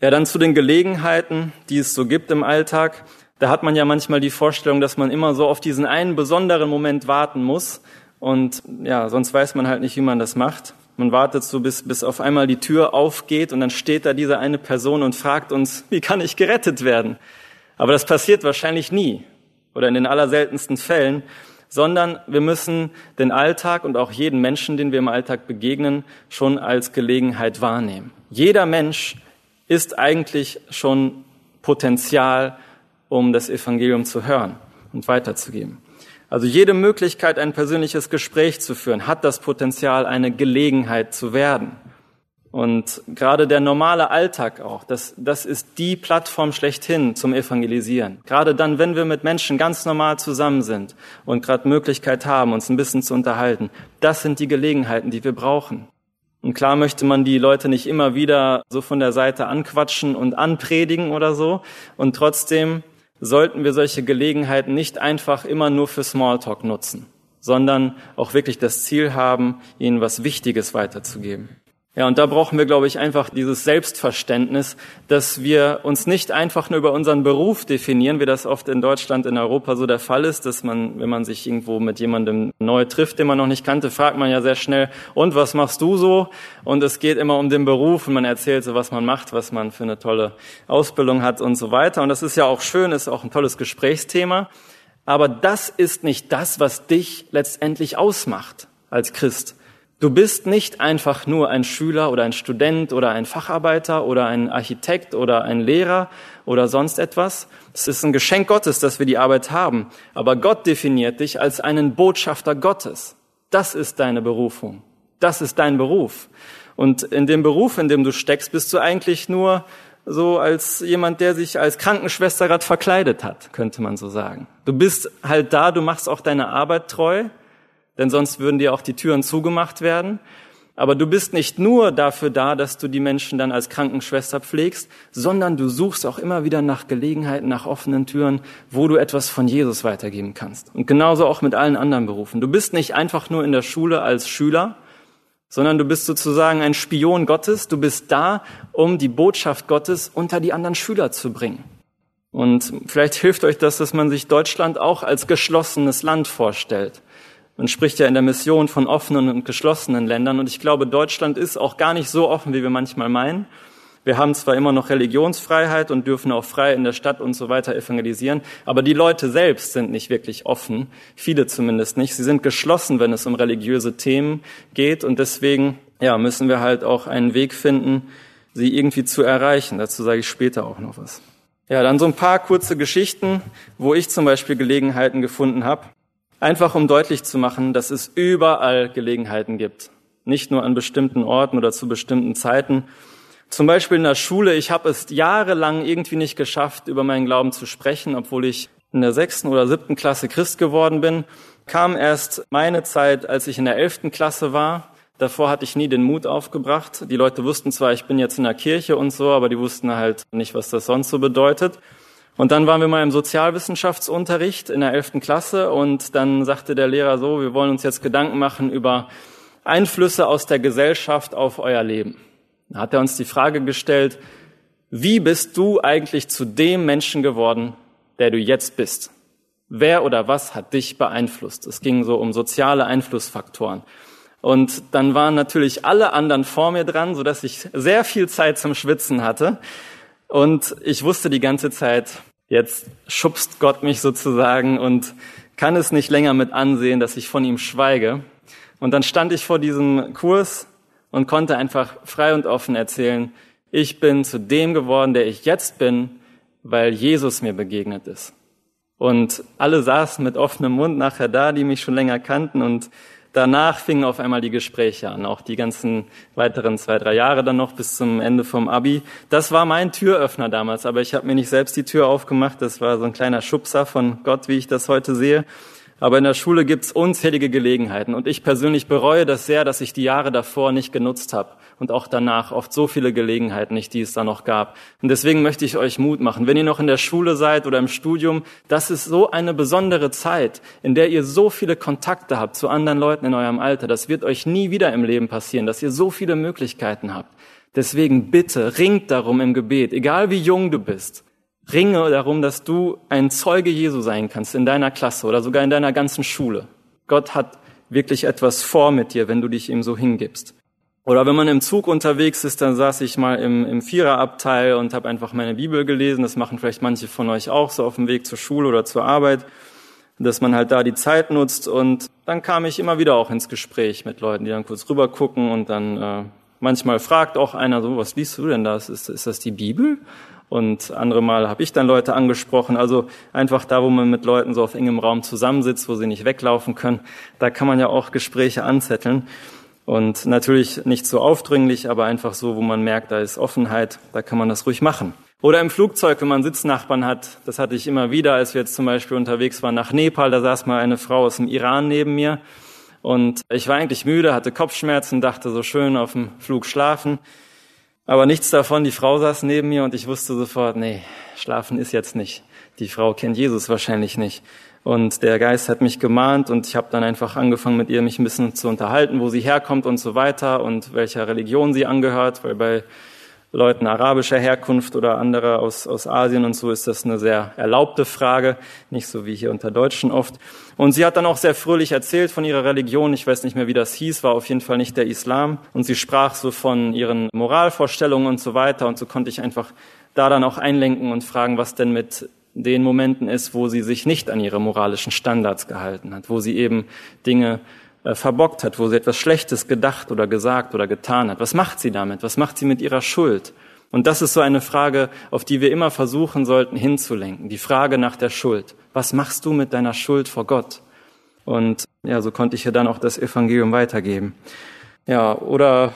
Ja, dann zu den Gelegenheiten, die es so gibt im Alltag da hat man ja manchmal die Vorstellung, dass man immer so auf diesen einen besonderen Moment warten muss. Und ja, sonst weiß man halt nicht, wie man das macht. Man wartet so, bis, bis auf einmal die Tür aufgeht und dann steht da diese eine Person und fragt uns, wie kann ich gerettet werden? Aber das passiert wahrscheinlich nie oder in den allerseltensten Fällen, sondern wir müssen den Alltag und auch jeden Menschen, den wir im Alltag begegnen, schon als Gelegenheit wahrnehmen. Jeder Mensch ist eigentlich schon Potenzial um das Evangelium zu hören und weiterzugeben. Also jede Möglichkeit, ein persönliches Gespräch zu führen, hat das Potenzial, eine Gelegenheit zu werden. Und gerade der normale Alltag auch, das, das ist die Plattform schlechthin zum Evangelisieren. Gerade dann, wenn wir mit Menschen ganz normal zusammen sind und gerade Möglichkeit haben, uns ein bisschen zu unterhalten, das sind die Gelegenheiten, die wir brauchen. Und klar möchte man die Leute nicht immer wieder so von der Seite anquatschen und anpredigen oder so. Und trotzdem sollten wir solche Gelegenheiten nicht einfach immer nur für Smalltalk nutzen, sondern auch wirklich das Ziel haben, ihnen was Wichtiges weiterzugeben. Ja, und da brauchen wir, glaube ich, einfach dieses Selbstverständnis, dass wir uns nicht einfach nur über unseren Beruf definieren, wie das oft in Deutschland, in Europa so der Fall ist, dass man, wenn man sich irgendwo mit jemandem neu trifft, den man noch nicht kannte, fragt man ja sehr schnell, und was machst du so? Und es geht immer um den Beruf und man erzählt so, was man macht, was man für eine tolle Ausbildung hat und so weiter. Und das ist ja auch schön, ist auch ein tolles Gesprächsthema. Aber das ist nicht das, was dich letztendlich ausmacht als Christ. Du bist nicht einfach nur ein Schüler oder ein Student oder ein Facharbeiter oder ein Architekt oder ein Lehrer oder sonst etwas. Es ist ein Geschenk Gottes, dass wir die Arbeit haben. Aber Gott definiert dich als einen Botschafter Gottes. Das ist deine Berufung. Das ist dein Beruf. Und in dem Beruf, in dem du steckst, bist du eigentlich nur so als jemand, der sich als Krankenschwester gerade verkleidet hat, könnte man so sagen. Du bist halt da, du machst auch deine Arbeit treu, denn sonst würden dir auch die Türen zugemacht werden. Aber du bist nicht nur dafür da, dass du die Menschen dann als Krankenschwester pflegst, sondern du suchst auch immer wieder nach Gelegenheiten, nach offenen Türen, wo du etwas von Jesus weitergeben kannst. Und genauso auch mit allen anderen Berufen. Du bist nicht einfach nur in der Schule als Schüler, sondern du bist sozusagen ein Spion Gottes. Du bist da, um die Botschaft Gottes unter die anderen Schüler zu bringen. Und vielleicht hilft euch das, dass man sich Deutschland auch als geschlossenes Land vorstellt. Man spricht ja in der Mission von offenen und geschlossenen Ländern. Und ich glaube, Deutschland ist auch gar nicht so offen, wie wir manchmal meinen. Wir haben zwar immer noch Religionsfreiheit und dürfen auch frei in der Stadt und so weiter evangelisieren, aber die Leute selbst sind nicht wirklich offen, viele zumindest nicht. Sie sind geschlossen, wenn es um religiöse Themen geht und deswegen ja, müssen wir halt auch einen Weg finden, sie irgendwie zu erreichen. Dazu sage ich später auch noch was. Ja, dann so ein paar kurze Geschichten, wo ich zum Beispiel Gelegenheiten gefunden habe. Einfach um deutlich zu machen, dass es überall Gelegenheiten gibt. Nicht nur an bestimmten Orten oder zu bestimmten Zeiten. Zum Beispiel in der Schule. Ich habe es jahrelang irgendwie nicht geschafft, über meinen Glauben zu sprechen, obwohl ich in der sechsten oder siebten Klasse Christ geworden bin. Kam erst meine Zeit, als ich in der elften Klasse war. Davor hatte ich nie den Mut aufgebracht. Die Leute wussten zwar, ich bin jetzt in der Kirche und so, aber die wussten halt nicht, was das sonst so bedeutet. Und dann waren wir mal im Sozialwissenschaftsunterricht in der elften Klasse und dann sagte der Lehrer so, wir wollen uns jetzt Gedanken machen über Einflüsse aus der Gesellschaft auf euer Leben. Da hat er uns die Frage gestellt, wie bist du eigentlich zu dem Menschen geworden, der du jetzt bist? Wer oder was hat dich beeinflusst? Es ging so um soziale Einflussfaktoren. Und dann waren natürlich alle anderen vor mir dran, so dass ich sehr viel Zeit zum Schwitzen hatte. Und ich wusste die ganze Zeit, jetzt schubst Gott mich sozusagen und kann es nicht länger mit ansehen, dass ich von ihm schweige. Und dann stand ich vor diesem Kurs und konnte einfach frei und offen erzählen, ich bin zu dem geworden, der ich jetzt bin, weil Jesus mir begegnet ist. Und alle saßen mit offenem Mund nachher da, die mich schon länger kannten und danach fingen auf einmal die Gespräche an, auch die ganzen weiteren zwei, drei Jahre dann noch bis zum Ende vom Abi. Das war mein Türöffner damals, aber ich habe mir nicht selbst die Tür aufgemacht. Das war so ein kleiner Schubser von Gott, wie ich das heute sehe. Aber in der Schule gibt's unzählige Gelegenheiten und ich persönlich bereue das sehr, dass ich die Jahre davor nicht genutzt habe und auch danach oft so viele Gelegenheiten nicht, die es da noch gab. Und deswegen möchte ich euch Mut machen. Wenn ihr noch in der Schule seid oder im Studium, das ist so eine besondere Zeit, in der ihr so viele Kontakte habt zu anderen Leuten in eurem Alter. Das wird euch nie wieder im Leben passieren, dass ihr so viele Möglichkeiten habt. Deswegen bitte ringt darum im Gebet, egal wie jung du bist. Ringe darum, dass du ein Zeuge Jesu sein kannst in deiner Klasse oder sogar in deiner ganzen Schule. Gott hat wirklich etwas vor mit dir, wenn du dich ihm so hingibst. Oder wenn man im Zug unterwegs ist, dann saß ich mal im, im Viererabteil und habe einfach meine Bibel gelesen. Das machen vielleicht manche von euch auch so auf dem Weg zur Schule oder zur Arbeit, dass man halt da die Zeit nutzt. Und dann kam ich immer wieder auch ins Gespräch mit Leuten, die dann kurz rüber gucken und dann äh, manchmal fragt auch einer so, was liest du denn da? Ist, ist das die Bibel? Und andere Mal habe ich dann Leute angesprochen. Also einfach da, wo man mit Leuten so auf engem Raum zusammensitzt, wo sie nicht weglaufen können, da kann man ja auch Gespräche anzetteln. Und natürlich nicht so aufdringlich, aber einfach so, wo man merkt, da ist Offenheit, da kann man das ruhig machen. Oder im Flugzeug, wenn man Sitznachbarn hat, das hatte ich immer wieder, als wir jetzt zum Beispiel unterwegs waren nach Nepal, da saß mal eine Frau aus dem Iran neben mir. Und ich war eigentlich müde, hatte Kopfschmerzen, dachte so schön auf dem Flug schlafen. Aber nichts davon, die Frau saß neben mir und ich wusste sofort, nee, schlafen ist jetzt nicht. Die Frau kennt Jesus wahrscheinlich nicht. Und der Geist hat mich gemahnt und ich habe dann einfach angefangen, mit ihr mich ein bisschen zu unterhalten, wo sie herkommt und so weiter und welcher Religion sie angehört, weil bei Leuten arabischer Herkunft oder anderer aus, aus Asien und so ist das eine sehr erlaubte Frage, nicht so wie hier unter Deutschen oft. Und sie hat dann auch sehr fröhlich erzählt von ihrer Religion. Ich weiß nicht mehr, wie das hieß, war auf jeden Fall nicht der Islam. Und sie sprach so von ihren Moralvorstellungen und so weiter. Und so konnte ich einfach da dann auch einlenken und fragen, was denn mit den Momenten ist, wo sie sich nicht an ihre moralischen Standards gehalten hat, wo sie eben Dinge äh, verbockt hat, wo sie etwas Schlechtes gedacht oder gesagt oder getan hat. Was macht sie damit? Was macht sie mit ihrer Schuld? Und das ist so eine Frage, auf die wir immer versuchen sollten hinzulenken. Die Frage nach der Schuld. Was machst du mit deiner Schuld vor Gott? Und ja, so konnte ich ihr dann auch das Evangelium weitergeben. Ja, oder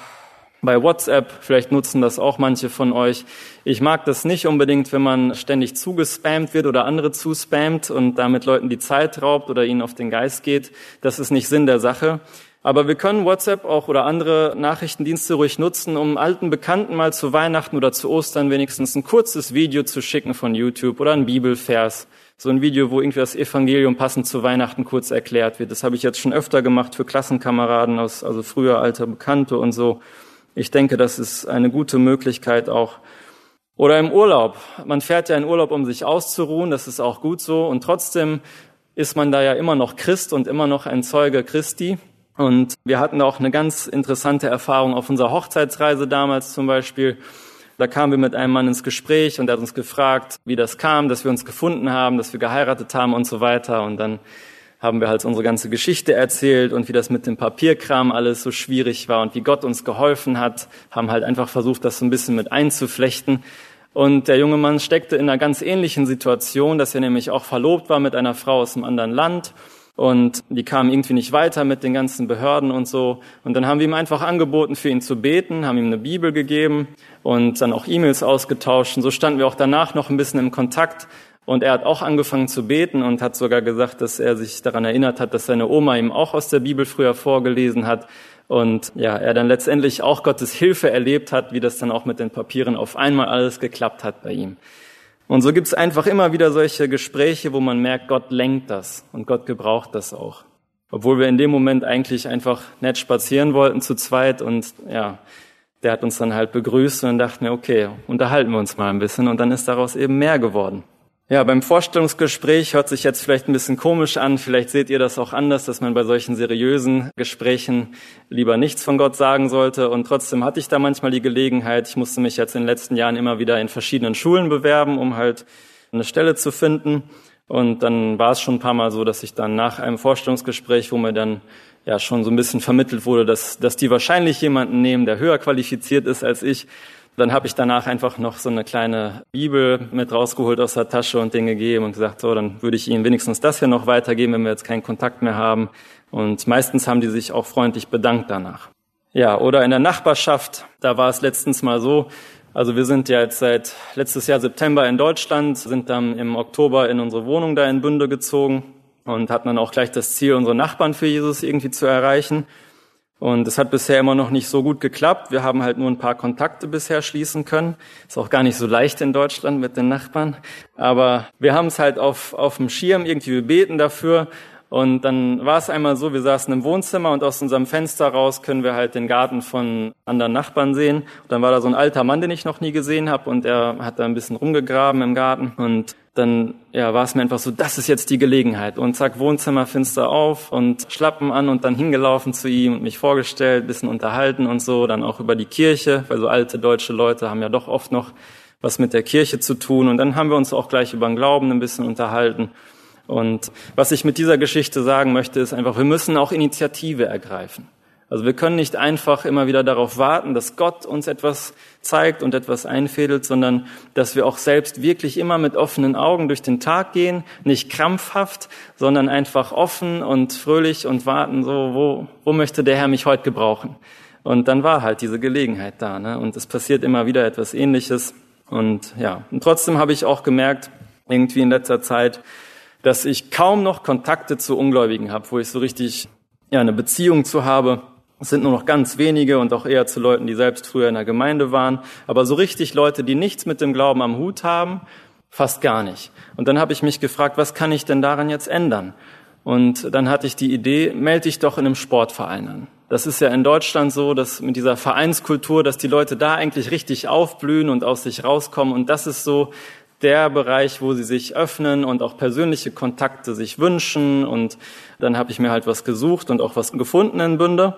bei WhatsApp, vielleicht nutzen das auch manche von euch. Ich mag das nicht unbedingt, wenn man ständig zugespammt wird oder andere zuspammt und damit Leuten die Zeit raubt oder ihnen auf den Geist geht. Das ist nicht Sinn der Sache. Aber wir können WhatsApp auch oder andere Nachrichtendienste ruhig nutzen, um alten Bekannten mal zu Weihnachten oder zu Ostern wenigstens ein kurzes Video zu schicken von YouTube oder ein Bibelvers. So ein Video, wo irgendwie das Evangelium passend zu Weihnachten kurz erklärt wird. Das habe ich jetzt schon öfter gemacht für Klassenkameraden aus, also früher alte Bekannte und so. Ich denke, das ist eine gute Möglichkeit auch. Oder im Urlaub. Man fährt ja in Urlaub, um sich auszuruhen. Das ist auch gut so. Und trotzdem ist man da ja immer noch Christ und immer noch ein Zeuge Christi. Und wir hatten auch eine ganz interessante Erfahrung auf unserer Hochzeitsreise damals zum Beispiel. Da kamen wir mit einem Mann ins Gespräch und er hat uns gefragt, wie das kam, dass wir uns gefunden haben, dass wir geheiratet haben und so weiter. Und dann haben wir halt unsere ganze Geschichte erzählt und wie das mit dem Papierkram alles so schwierig war und wie Gott uns geholfen hat, haben halt einfach versucht, das so ein bisschen mit einzuflechten. Und der junge Mann steckte in einer ganz ähnlichen Situation, dass er nämlich auch verlobt war mit einer Frau aus einem anderen Land und die kamen irgendwie nicht weiter mit den ganzen Behörden und so. Und dann haben wir ihm einfach angeboten, für ihn zu beten, haben ihm eine Bibel gegeben und dann auch E-Mails ausgetauscht. Und so standen wir auch danach noch ein bisschen im Kontakt. Und er hat auch angefangen zu beten und hat sogar gesagt, dass er sich daran erinnert hat, dass seine Oma ihm auch aus der Bibel früher vorgelesen hat. Und ja, er dann letztendlich auch Gottes Hilfe erlebt hat, wie das dann auch mit den Papieren auf einmal alles geklappt hat bei ihm. Und so gibt es einfach immer wieder solche Gespräche, wo man merkt, Gott lenkt das und Gott gebraucht das auch. Obwohl wir in dem Moment eigentlich einfach nett spazieren wollten zu zweit und ja, der hat uns dann halt begrüßt und dann dachten wir, okay, unterhalten wir uns mal ein bisschen und dann ist daraus eben mehr geworden. Ja, beim Vorstellungsgespräch hört sich jetzt vielleicht ein bisschen komisch an. Vielleicht seht ihr das auch anders, dass man bei solchen seriösen Gesprächen lieber nichts von Gott sagen sollte. Und trotzdem hatte ich da manchmal die Gelegenheit. Ich musste mich jetzt in den letzten Jahren immer wieder in verschiedenen Schulen bewerben, um halt eine Stelle zu finden. Und dann war es schon ein paar Mal so, dass ich dann nach einem Vorstellungsgespräch, wo mir dann ja schon so ein bisschen vermittelt wurde, dass, dass die wahrscheinlich jemanden nehmen, der höher qualifiziert ist als ich, dann habe ich danach einfach noch so eine kleine Bibel mit rausgeholt aus der Tasche und den gegeben und gesagt, so, dann würde ich Ihnen wenigstens das hier noch weitergeben, wenn wir jetzt keinen Kontakt mehr haben. Und meistens haben die sich auch freundlich bedankt danach. Ja, oder in der Nachbarschaft, da war es letztens mal so, also wir sind ja jetzt seit letztes Jahr September in Deutschland, sind dann im Oktober in unsere Wohnung da in Bünde gezogen und hatten dann auch gleich das Ziel, unsere Nachbarn für Jesus irgendwie zu erreichen. Und es hat bisher immer noch nicht so gut geklappt. Wir haben halt nur ein paar Kontakte bisher schließen können. Ist auch gar nicht so leicht in Deutschland mit den Nachbarn. Aber wir haben es halt auf, auf dem Schirm, irgendwie beten dafür. Und dann war es einmal so, wir saßen im Wohnzimmer und aus unserem Fenster raus können wir halt den Garten von anderen Nachbarn sehen. Und dann war da so ein alter Mann, den ich noch nie gesehen habe und er hat da ein bisschen rumgegraben im Garten und dann ja, war es mir einfach so, das ist jetzt die Gelegenheit. Und zack, Wohnzimmerfenster auf und Schlappen an und dann hingelaufen zu ihm und mich vorgestellt, bisschen unterhalten und so, dann auch über die Kirche, weil so alte deutsche Leute haben ja doch oft noch was mit der Kirche zu tun. Und dann haben wir uns auch gleich über den Glauben ein bisschen unterhalten. Und was ich mit dieser Geschichte sagen möchte, ist einfach, wir müssen auch Initiative ergreifen. Also wir können nicht einfach immer wieder darauf warten, dass Gott uns etwas zeigt und etwas einfädelt, sondern dass wir auch selbst wirklich immer mit offenen Augen durch den Tag gehen, nicht krampfhaft, sondern einfach offen und fröhlich und warten, so, wo, wo möchte der Herr mich heute gebrauchen? Und dann war halt diese Gelegenheit da, ne? Und es passiert immer wieder etwas Ähnliches. Und ja, und trotzdem habe ich auch gemerkt, irgendwie in letzter Zeit, dass ich kaum noch Kontakte zu Ungläubigen habe, wo ich so richtig ja, eine Beziehung zu habe. Es sind nur noch ganz wenige und auch eher zu Leuten, die selbst früher in der Gemeinde waren. Aber so richtig Leute, die nichts mit dem Glauben am Hut haben, fast gar nicht. Und dann habe ich mich gefragt, was kann ich denn daran jetzt ändern? Und dann hatte ich die Idee, melde dich doch in einem Sportverein an. Das ist ja in Deutschland so, dass mit dieser Vereinskultur, dass die Leute da eigentlich richtig aufblühen und aus sich rauskommen. Und das ist so der Bereich, wo sie sich öffnen und auch persönliche Kontakte sich wünschen. Und dann habe ich mir halt was gesucht und auch was gefunden in Bünde.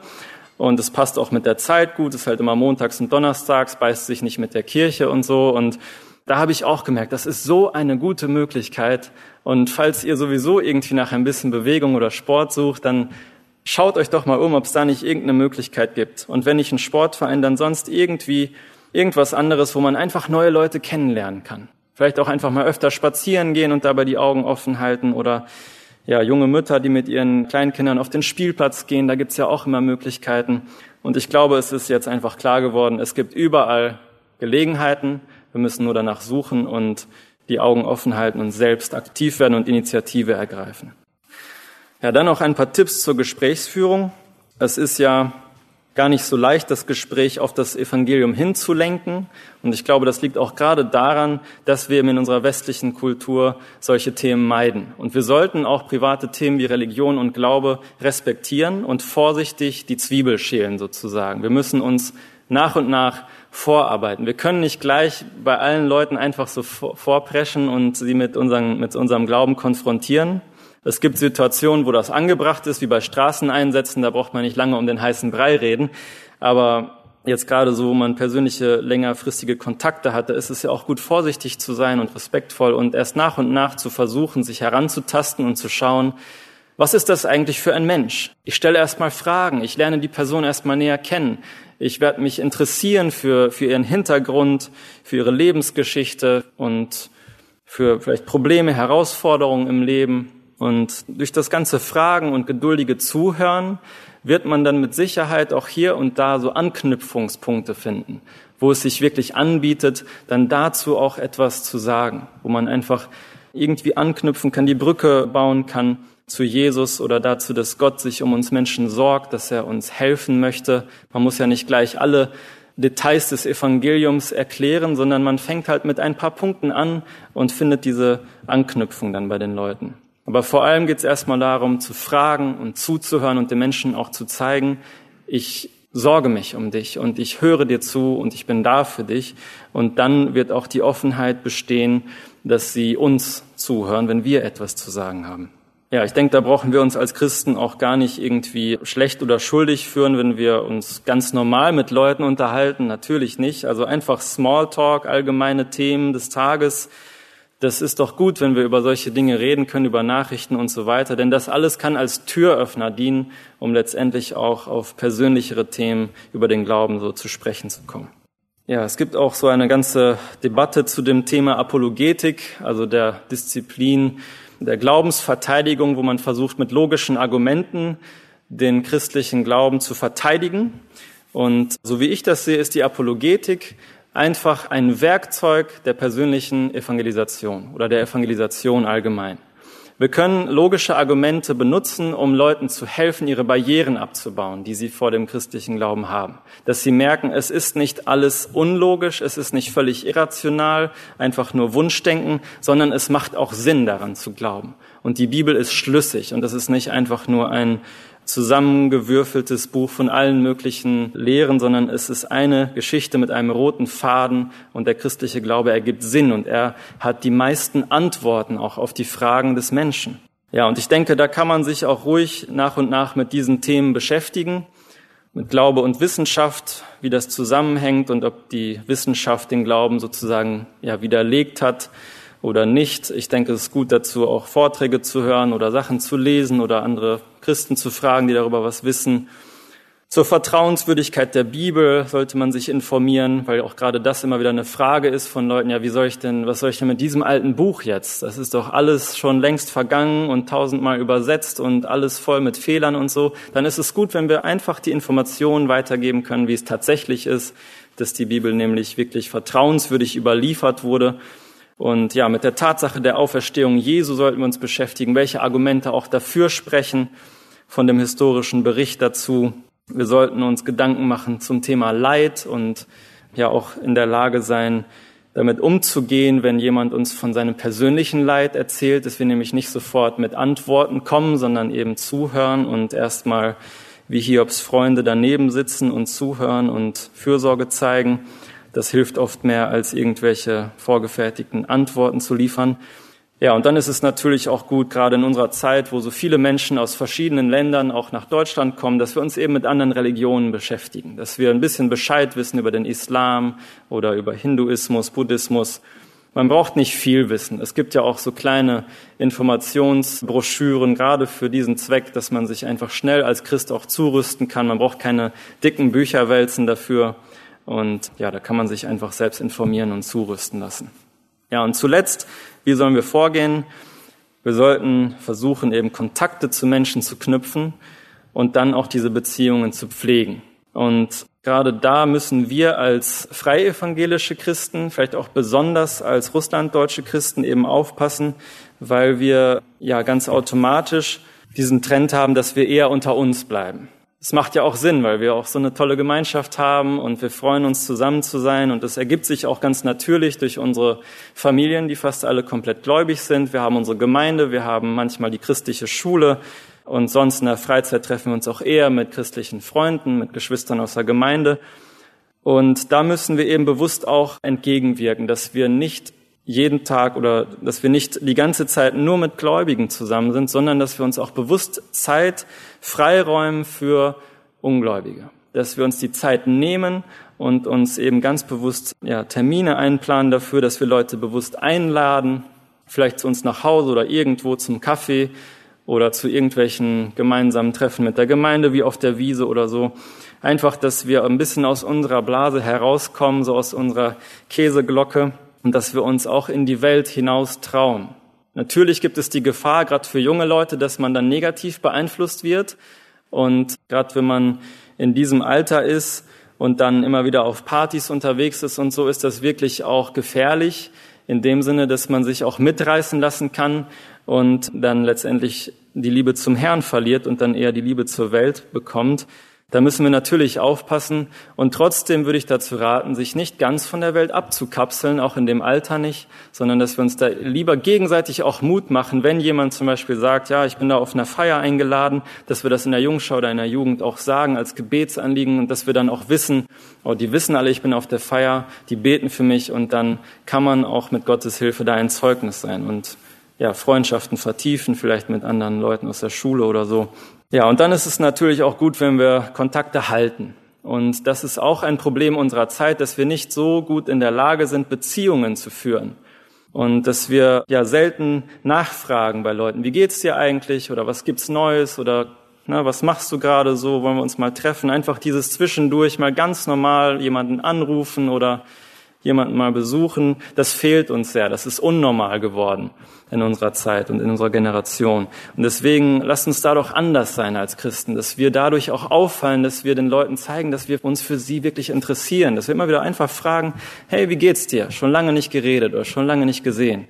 Und es passt auch mit der Zeit gut, es ist halt immer montags und donnerstags, beißt sich nicht mit der Kirche und so. Und da habe ich auch gemerkt, das ist so eine gute Möglichkeit. Und falls ihr sowieso irgendwie nach ein bisschen Bewegung oder Sport sucht, dann schaut euch doch mal um, ob es da nicht irgendeine Möglichkeit gibt. Und wenn nicht ein Sportverein, dann sonst irgendwie irgendwas anderes, wo man einfach neue Leute kennenlernen kann. Vielleicht auch einfach mal öfter spazieren gehen und dabei die Augen offen halten oder ja, junge Mütter, die mit ihren Kleinkindern auf den Spielplatz gehen, da gibt's ja auch immer Möglichkeiten. Und ich glaube, es ist jetzt einfach klar geworden, es gibt überall Gelegenheiten. Wir müssen nur danach suchen und die Augen offen halten und selbst aktiv werden und Initiative ergreifen. Ja, dann noch ein paar Tipps zur Gesprächsführung. es ist ja gar nicht so leicht, das Gespräch auf das Evangelium hinzulenken. Und ich glaube, das liegt auch gerade daran, dass wir in unserer westlichen Kultur solche Themen meiden. Und wir sollten auch private Themen wie Religion und Glaube respektieren und vorsichtig die Zwiebel schälen sozusagen. Wir müssen uns nach und nach vorarbeiten. Wir können nicht gleich bei allen Leuten einfach so vorpreschen und sie mit, unseren, mit unserem Glauben konfrontieren. Es gibt Situationen, wo das angebracht ist, wie bei Straßeneinsätzen, da braucht man nicht lange um den heißen Brei reden. Aber jetzt gerade so, wo man persönliche, längerfristige Kontakte hatte, ist es ja auch gut, vorsichtig zu sein und respektvoll und erst nach und nach zu versuchen, sich heranzutasten und zu schauen, was ist das eigentlich für ein Mensch? Ich stelle erstmal Fragen, ich lerne die Person erstmal näher kennen. Ich werde mich interessieren für, für ihren Hintergrund, für ihre Lebensgeschichte und für vielleicht Probleme, Herausforderungen im Leben. Und durch das ganze Fragen und geduldige Zuhören wird man dann mit Sicherheit auch hier und da so Anknüpfungspunkte finden, wo es sich wirklich anbietet, dann dazu auch etwas zu sagen, wo man einfach irgendwie anknüpfen kann, die Brücke bauen kann zu Jesus oder dazu, dass Gott sich um uns Menschen sorgt, dass er uns helfen möchte. Man muss ja nicht gleich alle Details des Evangeliums erklären, sondern man fängt halt mit ein paar Punkten an und findet diese Anknüpfung dann bei den Leuten. Aber vor allem geht es erstmal darum, zu fragen und zuzuhören und den Menschen auch zu zeigen, ich sorge mich um dich und ich höre dir zu und ich bin da für dich. Und dann wird auch die Offenheit bestehen, dass sie uns zuhören, wenn wir etwas zu sagen haben. Ja, ich denke, da brauchen wir uns als Christen auch gar nicht irgendwie schlecht oder schuldig führen, wenn wir uns ganz normal mit Leuten unterhalten. Natürlich nicht. Also einfach Smalltalk, allgemeine Themen des Tages das ist doch gut, wenn wir über solche Dinge reden können, über Nachrichten und so weiter, denn das alles kann als Türöffner dienen, um letztendlich auch auf persönlichere Themen über den Glauben so zu sprechen zu kommen. Ja, es gibt auch so eine ganze Debatte zu dem Thema Apologetik, also der Disziplin der Glaubensverteidigung, wo man versucht, mit logischen Argumenten den christlichen Glauben zu verteidigen. Und so wie ich das sehe, ist die Apologetik einfach ein Werkzeug der persönlichen Evangelisation oder der Evangelisation allgemein. Wir können logische Argumente benutzen, um Leuten zu helfen, ihre Barrieren abzubauen, die sie vor dem christlichen Glauben haben. Dass sie merken, es ist nicht alles unlogisch, es ist nicht völlig irrational, einfach nur Wunschdenken, sondern es macht auch Sinn daran zu glauben. Und die Bibel ist schlüssig und es ist nicht einfach nur ein zusammengewürfeltes Buch von allen möglichen Lehren, sondern es ist eine Geschichte mit einem roten Faden und der christliche Glaube ergibt Sinn und er hat die meisten Antworten auch auf die Fragen des Menschen. Ja, und ich denke, da kann man sich auch ruhig nach und nach mit diesen Themen beschäftigen, mit Glaube und Wissenschaft, wie das zusammenhängt und ob die Wissenschaft den Glauben sozusagen ja widerlegt hat oder nicht. Ich denke, es ist gut dazu, auch Vorträge zu hören oder Sachen zu lesen oder andere Christen zu fragen, die darüber was wissen. Zur Vertrauenswürdigkeit der Bibel sollte man sich informieren, weil auch gerade das immer wieder eine Frage ist von Leuten, ja, wie soll ich denn, was soll ich denn mit diesem alten Buch jetzt? Das ist doch alles schon längst vergangen und tausendmal übersetzt und alles voll mit Fehlern und so. Dann ist es gut, wenn wir einfach die Informationen weitergeben können, wie es tatsächlich ist, dass die Bibel nämlich wirklich vertrauenswürdig überliefert wurde und ja, mit der Tatsache der Auferstehung Jesu sollten wir uns beschäftigen, welche Argumente auch dafür sprechen von dem historischen Bericht dazu. Wir sollten uns Gedanken machen zum Thema Leid und ja auch in der Lage sein, damit umzugehen, wenn jemand uns von seinem persönlichen Leid erzählt, dass wir nämlich nicht sofort mit Antworten kommen, sondern eben zuhören und erstmal wie Hiobs Freunde daneben sitzen und zuhören und Fürsorge zeigen. Das hilft oft mehr, als irgendwelche vorgefertigten Antworten zu liefern. Ja, und dann ist es natürlich auch gut, gerade in unserer Zeit, wo so viele Menschen aus verschiedenen Ländern auch nach Deutschland kommen, dass wir uns eben mit anderen Religionen beschäftigen, dass wir ein bisschen Bescheid wissen über den Islam oder über Hinduismus, Buddhismus. Man braucht nicht viel wissen. Es gibt ja auch so kleine Informationsbroschüren, gerade für diesen Zweck, dass man sich einfach schnell als Christ auch zurüsten kann. Man braucht keine dicken Bücherwälzen dafür. Und ja, da kann man sich einfach selbst informieren und zurüsten lassen. Ja, und zuletzt, wie sollen wir vorgehen? Wir sollten versuchen, eben Kontakte zu Menschen zu knüpfen und dann auch diese Beziehungen zu pflegen. Und gerade da müssen wir als freievangelische Christen, vielleicht auch besonders als russlanddeutsche Christen eben aufpassen, weil wir ja ganz automatisch diesen Trend haben, dass wir eher unter uns bleiben. Es macht ja auch Sinn, weil wir auch so eine tolle Gemeinschaft haben und wir freuen uns zusammen zu sein und das ergibt sich auch ganz natürlich durch unsere Familien, die fast alle komplett gläubig sind. Wir haben unsere Gemeinde, wir haben manchmal die christliche Schule und sonst in der Freizeit treffen wir uns auch eher mit christlichen Freunden, mit Geschwistern aus der Gemeinde. Und da müssen wir eben bewusst auch entgegenwirken, dass wir nicht jeden Tag oder dass wir nicht die ganze Zeit nur mit Gläubigen zusammen sind, sondern dass wir uns auch bewusst Zeit freiräumen für Ungläubige. Dass wir uns die Zeit nehmen und uns eben ganz bewusst ja, Termine einplanen dafür, dass wir Leute bewusst einladen, vielleicht zu uns nach Hause oder irgendwo zum Kaffee oder zu irgendwelchen gemeinsamen Treffen mit der Gemeinde, wie auf der Wiese oder so. Einfach, dass wir ein bisschen aus unserer Blase herauskommen, so aus unserer Käseglocke und dass wir uns auch in die Welt hinaus trauen. Natürlich gibt es die Gefahr, gerade für junge Leute, dass man dann negativ beeinflusst wird. Und gerade wenn man in diesem Alter ist und dann immer wieder auf Partys unterwegs ist und so, ist das wirklich auch gefährlich. In dem Sinne, dass man sich auch mitreißen lassen kann und dann letztendlich die Liebe zum Herrn verliert und dann eher die Liebe zur Welt bekommt. Da müssen wir natürlich aufpassen. Und trotzdem würde ich dazu raten, sich nicht ganz von der Welt abzukapseln, auch in dem Alter nicht, sondern dass wir uns da lieber gegenseitig auch Mut machen, wenn jemand zum Beispiel sagt, ja, ich bin da auf einer Feier eingeladen, dass wir das in der Jungschau oder in der Jugend auch sagen als Gebetsanliegen und dass wir dann auch wissen, oh, die wissen alle, ich bin auf der Feier, die beten für mich und dann kann man auch mit Gottes Hilfe da ein Zeugnis sein. Und ja, Freundschaften vertiefen, vielleicht mit anderen Leuten aus der Schule oder so. Ja, und dann ist es natürlich auch gut, wenn wir Kontakte halten. Und das ist auch ein Problem unserer Zeit, dass wir nicht so gut in der Lage sind, Beziehungen zu führen. Und dass wir ja selten nachfragen bei Leuten, wie geht's dir eigentlich oder was gibt's Neues oder na, was machst du gerade so, wollen wir uns mal treffen? Einfach dieses Zwischendurch mal ganz normal jemanden anrufen oder jemanden mal besuchen, das fehlt uns sehr. Das ist unnormal geworden in unserer Zeit und in unserer Generation. Und deswegen lasst uns da doch anders sein als Christen, dass wir dadurch auch auffallen, dass wir den Leuten zeigen, dass wir uns für sie wirklich interessieren, dass wir immer wieder einfach fragen, hey, wie geht's dir? Schon lange nicht geredet oder schon lange nicht gesehen.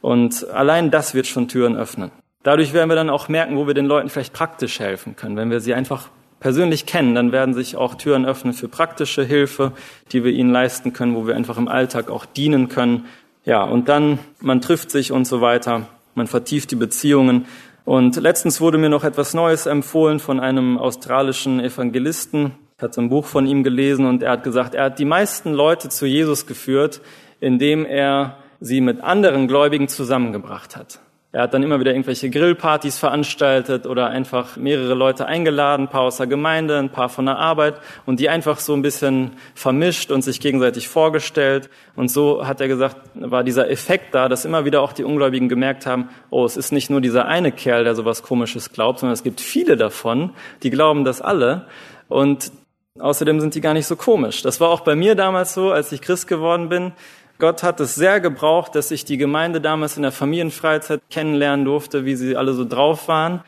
Und allein das wird schon Türen öffnen. Dadurch werden wir dann auch merken, wo wir den Leuten vielleicht praktisch helfen können, wenn wir sie einfach persönlich kennen, dann werden sich auch Türen öffnen für praktische Hilfe, die wir ihnen leisten können, wo wir einfach im Alltag auch dienen können. Ja, und dann, man trifft sich und so weiter, man vertieft die Beziehungen. Und letztens wurde mir noch etwas Neues empfohlen von einem australischen Evangelisten. Ich hatte ein Buch von ihm gelesen und er hat gesagt, er hat die meisten Leute zu Jesus geführt, indem er sie mit anderen Gläubigen zusammengebracht hat. Er hat dann immer wieder irgendwelche Grillpartys veranstaltet oder einfach mehrere Leute eingeladen, ein paar aus der Gemeinde, ein paar von der Arbeit und die einfach so ein bisschen vermischt und sich gegenseitig vorgestellt. Und so hat er gesagt, war dieser Effekt da, dass immer wieder auch die Ungläubigen gemerkt haben, oh, es ist nicht nur dieser eine Kerl, der sowas Komisches glaubt, sondern es gibt viele davon, die glauben das alle. Und außerdem sind die gar nicht so komisch. Das war auch bei mir damals so, als ich Christ geworden bin. Gott hat es sehr gebraucht, dass ich die Gemeinde damals in der Familienfreizeit kennenlernen durfte, wie sie alle so drauf waren.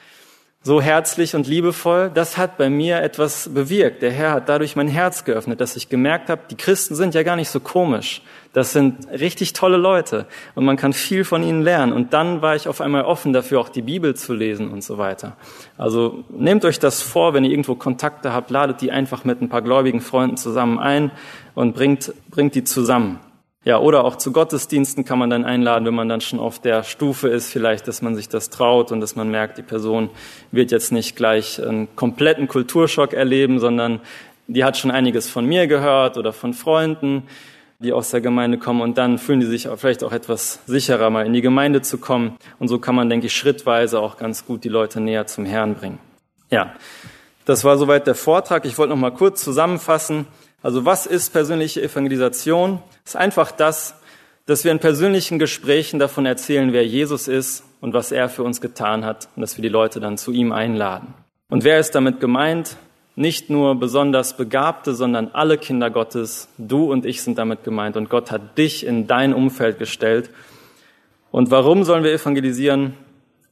So herzlich und liebevoll. Das hat bei mir etwas bewirkt. Der Herr hat dadurch mein Herz geöffnet, dass ich gemerkt habe, die Christen sind ja gar nicht so komisch. Das sind richtig tolle Leute und man kann viel von ihnen lernen. Und dann war ich auf einmal offen dafür, auch die Bibel zu lesen und so weiter. Also nehmt euch das vor, wenn ihr irgendwo Kontakte habt, ladet die einfach mit ein paar gläubigen Freunden zusammen ein und bringt, bringt die zusammen. Ja, oder auch zu Gottesdiensten kann man dann einladen, wenn man dann schon auf der Stufe ist, vielleicht, dass man sich das traut und dass man merkt, die Person wird jetzt nicht gleich einen kompletten Kulturschock erleben, sondern die hat schon einiges von mir gehört oder von Freunden, die aus der Gemeinde kommen und dann fühlen die sich vielleicht auch etwas sicherer, mal in die Gemeinde zu kommen. Und so kann man, denke ich, schrittweise auch ganz gut die Leute näher zum Herrn bringen. Ja, das war soweit der Vortrag. Ich wollte noch mal kurz zusammenfassen. Also was ist persönliche Evangelisation? Es ist einfach das, dass wir in persönlichen Gesprächen davon erzählen, wer Jesus ist und was er für uns getan hat und dass wir die Leute dann zu ihm einladen. Und wer ist damit gemeint? Nicht nur besonders Begabte, sondern alle Kinder Gottes. Du und ich sind damit gemeint und Gott hat dich in dein Umfeld gestellt. Und warum sollen wir evangelisieren?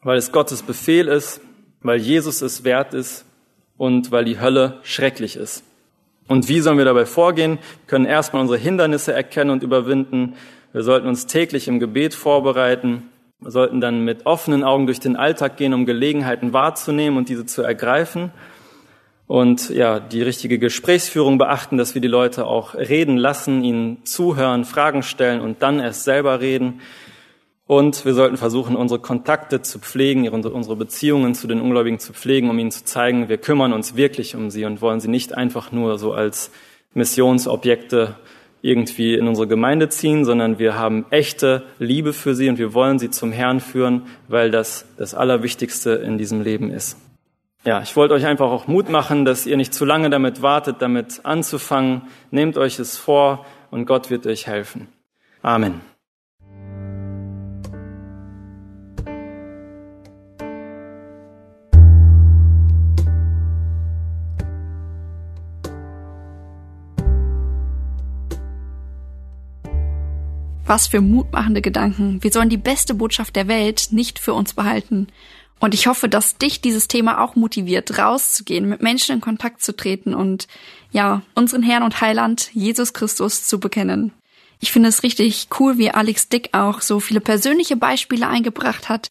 Weil es Gottes Befehl ist, weil Jesus es wert ist und weil die Hölle schrecklich ist. Und wie sollen wir dabei vorgehen? Wir können erstmal unsere Hindernisse erkennen und überwinden. Wir sollten uns täglich im Gebet vorbereiten. Wir sollten dann mit offenen Augen durch den Alltag gehen, um Gelegenheiten wahrzunehmen und diese zu ergreifen. und ja, die richtige Gesprächsführung beachten, dass wir die Leute auch reden lassen, ihnen zuhören, Fragen stellen und dann erst selber reden. Und wir sollten versuchen, unsere Kontakte zu pflegen, unsere Beziehungen zu den Ungläubigen zu pflegen, um ihnen zu zeigen, wir kümmern uns wirklich um sie und wollen sie nicht einfach nur so als Missionsobjekte irgendwie in unsere Gemeinde ziehen, sondern wir haben echte Liebe für sie und wir wollen sie zum Herrn führen, weil das das Allerwichtigste in diesem Leben ist. Ja, ich wollte euch einfach auch Mut machen, dass ihr nicht zu lange damit wartet, damit anzufangen. Nehmt euch es vor und Gott wird euch helfen. Amen. Was für mutmachende Gedanken. Wir sollen die beste Botschaft der Welt nicht für uns behalten. Und ich hoffe, dass dich dieses Thema auch motiviert, rauszugehen, mit Menschen in Kontakt zu treten und ja, unseren Herrn und Heiland Jesus Christus zu bekennen. Ich finde es richtig cool, wie Alex Dick auch so viele persönliche Beispiele eingebracht hat.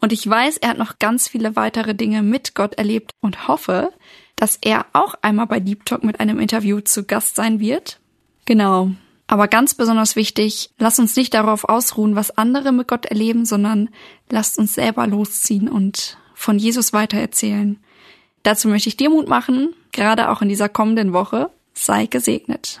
Und ich weiß, er hat noch ganz viele weitere Dinge mit Gott erlebt und hoffe, dass er auch einmal bei Deep Talk mit einem Interview zu Gast sein wird. Genau. Aber ganz besonders wichtig, lasst uns nicht darauf ausruhen, was andere mit Gott erleben, sondern lasst uns selber losziehen und von Jesus weitererzählen. Dazu möchte ich dir Mut machen, gerade auch in dieser kommenden Woche. Sei gesegnet.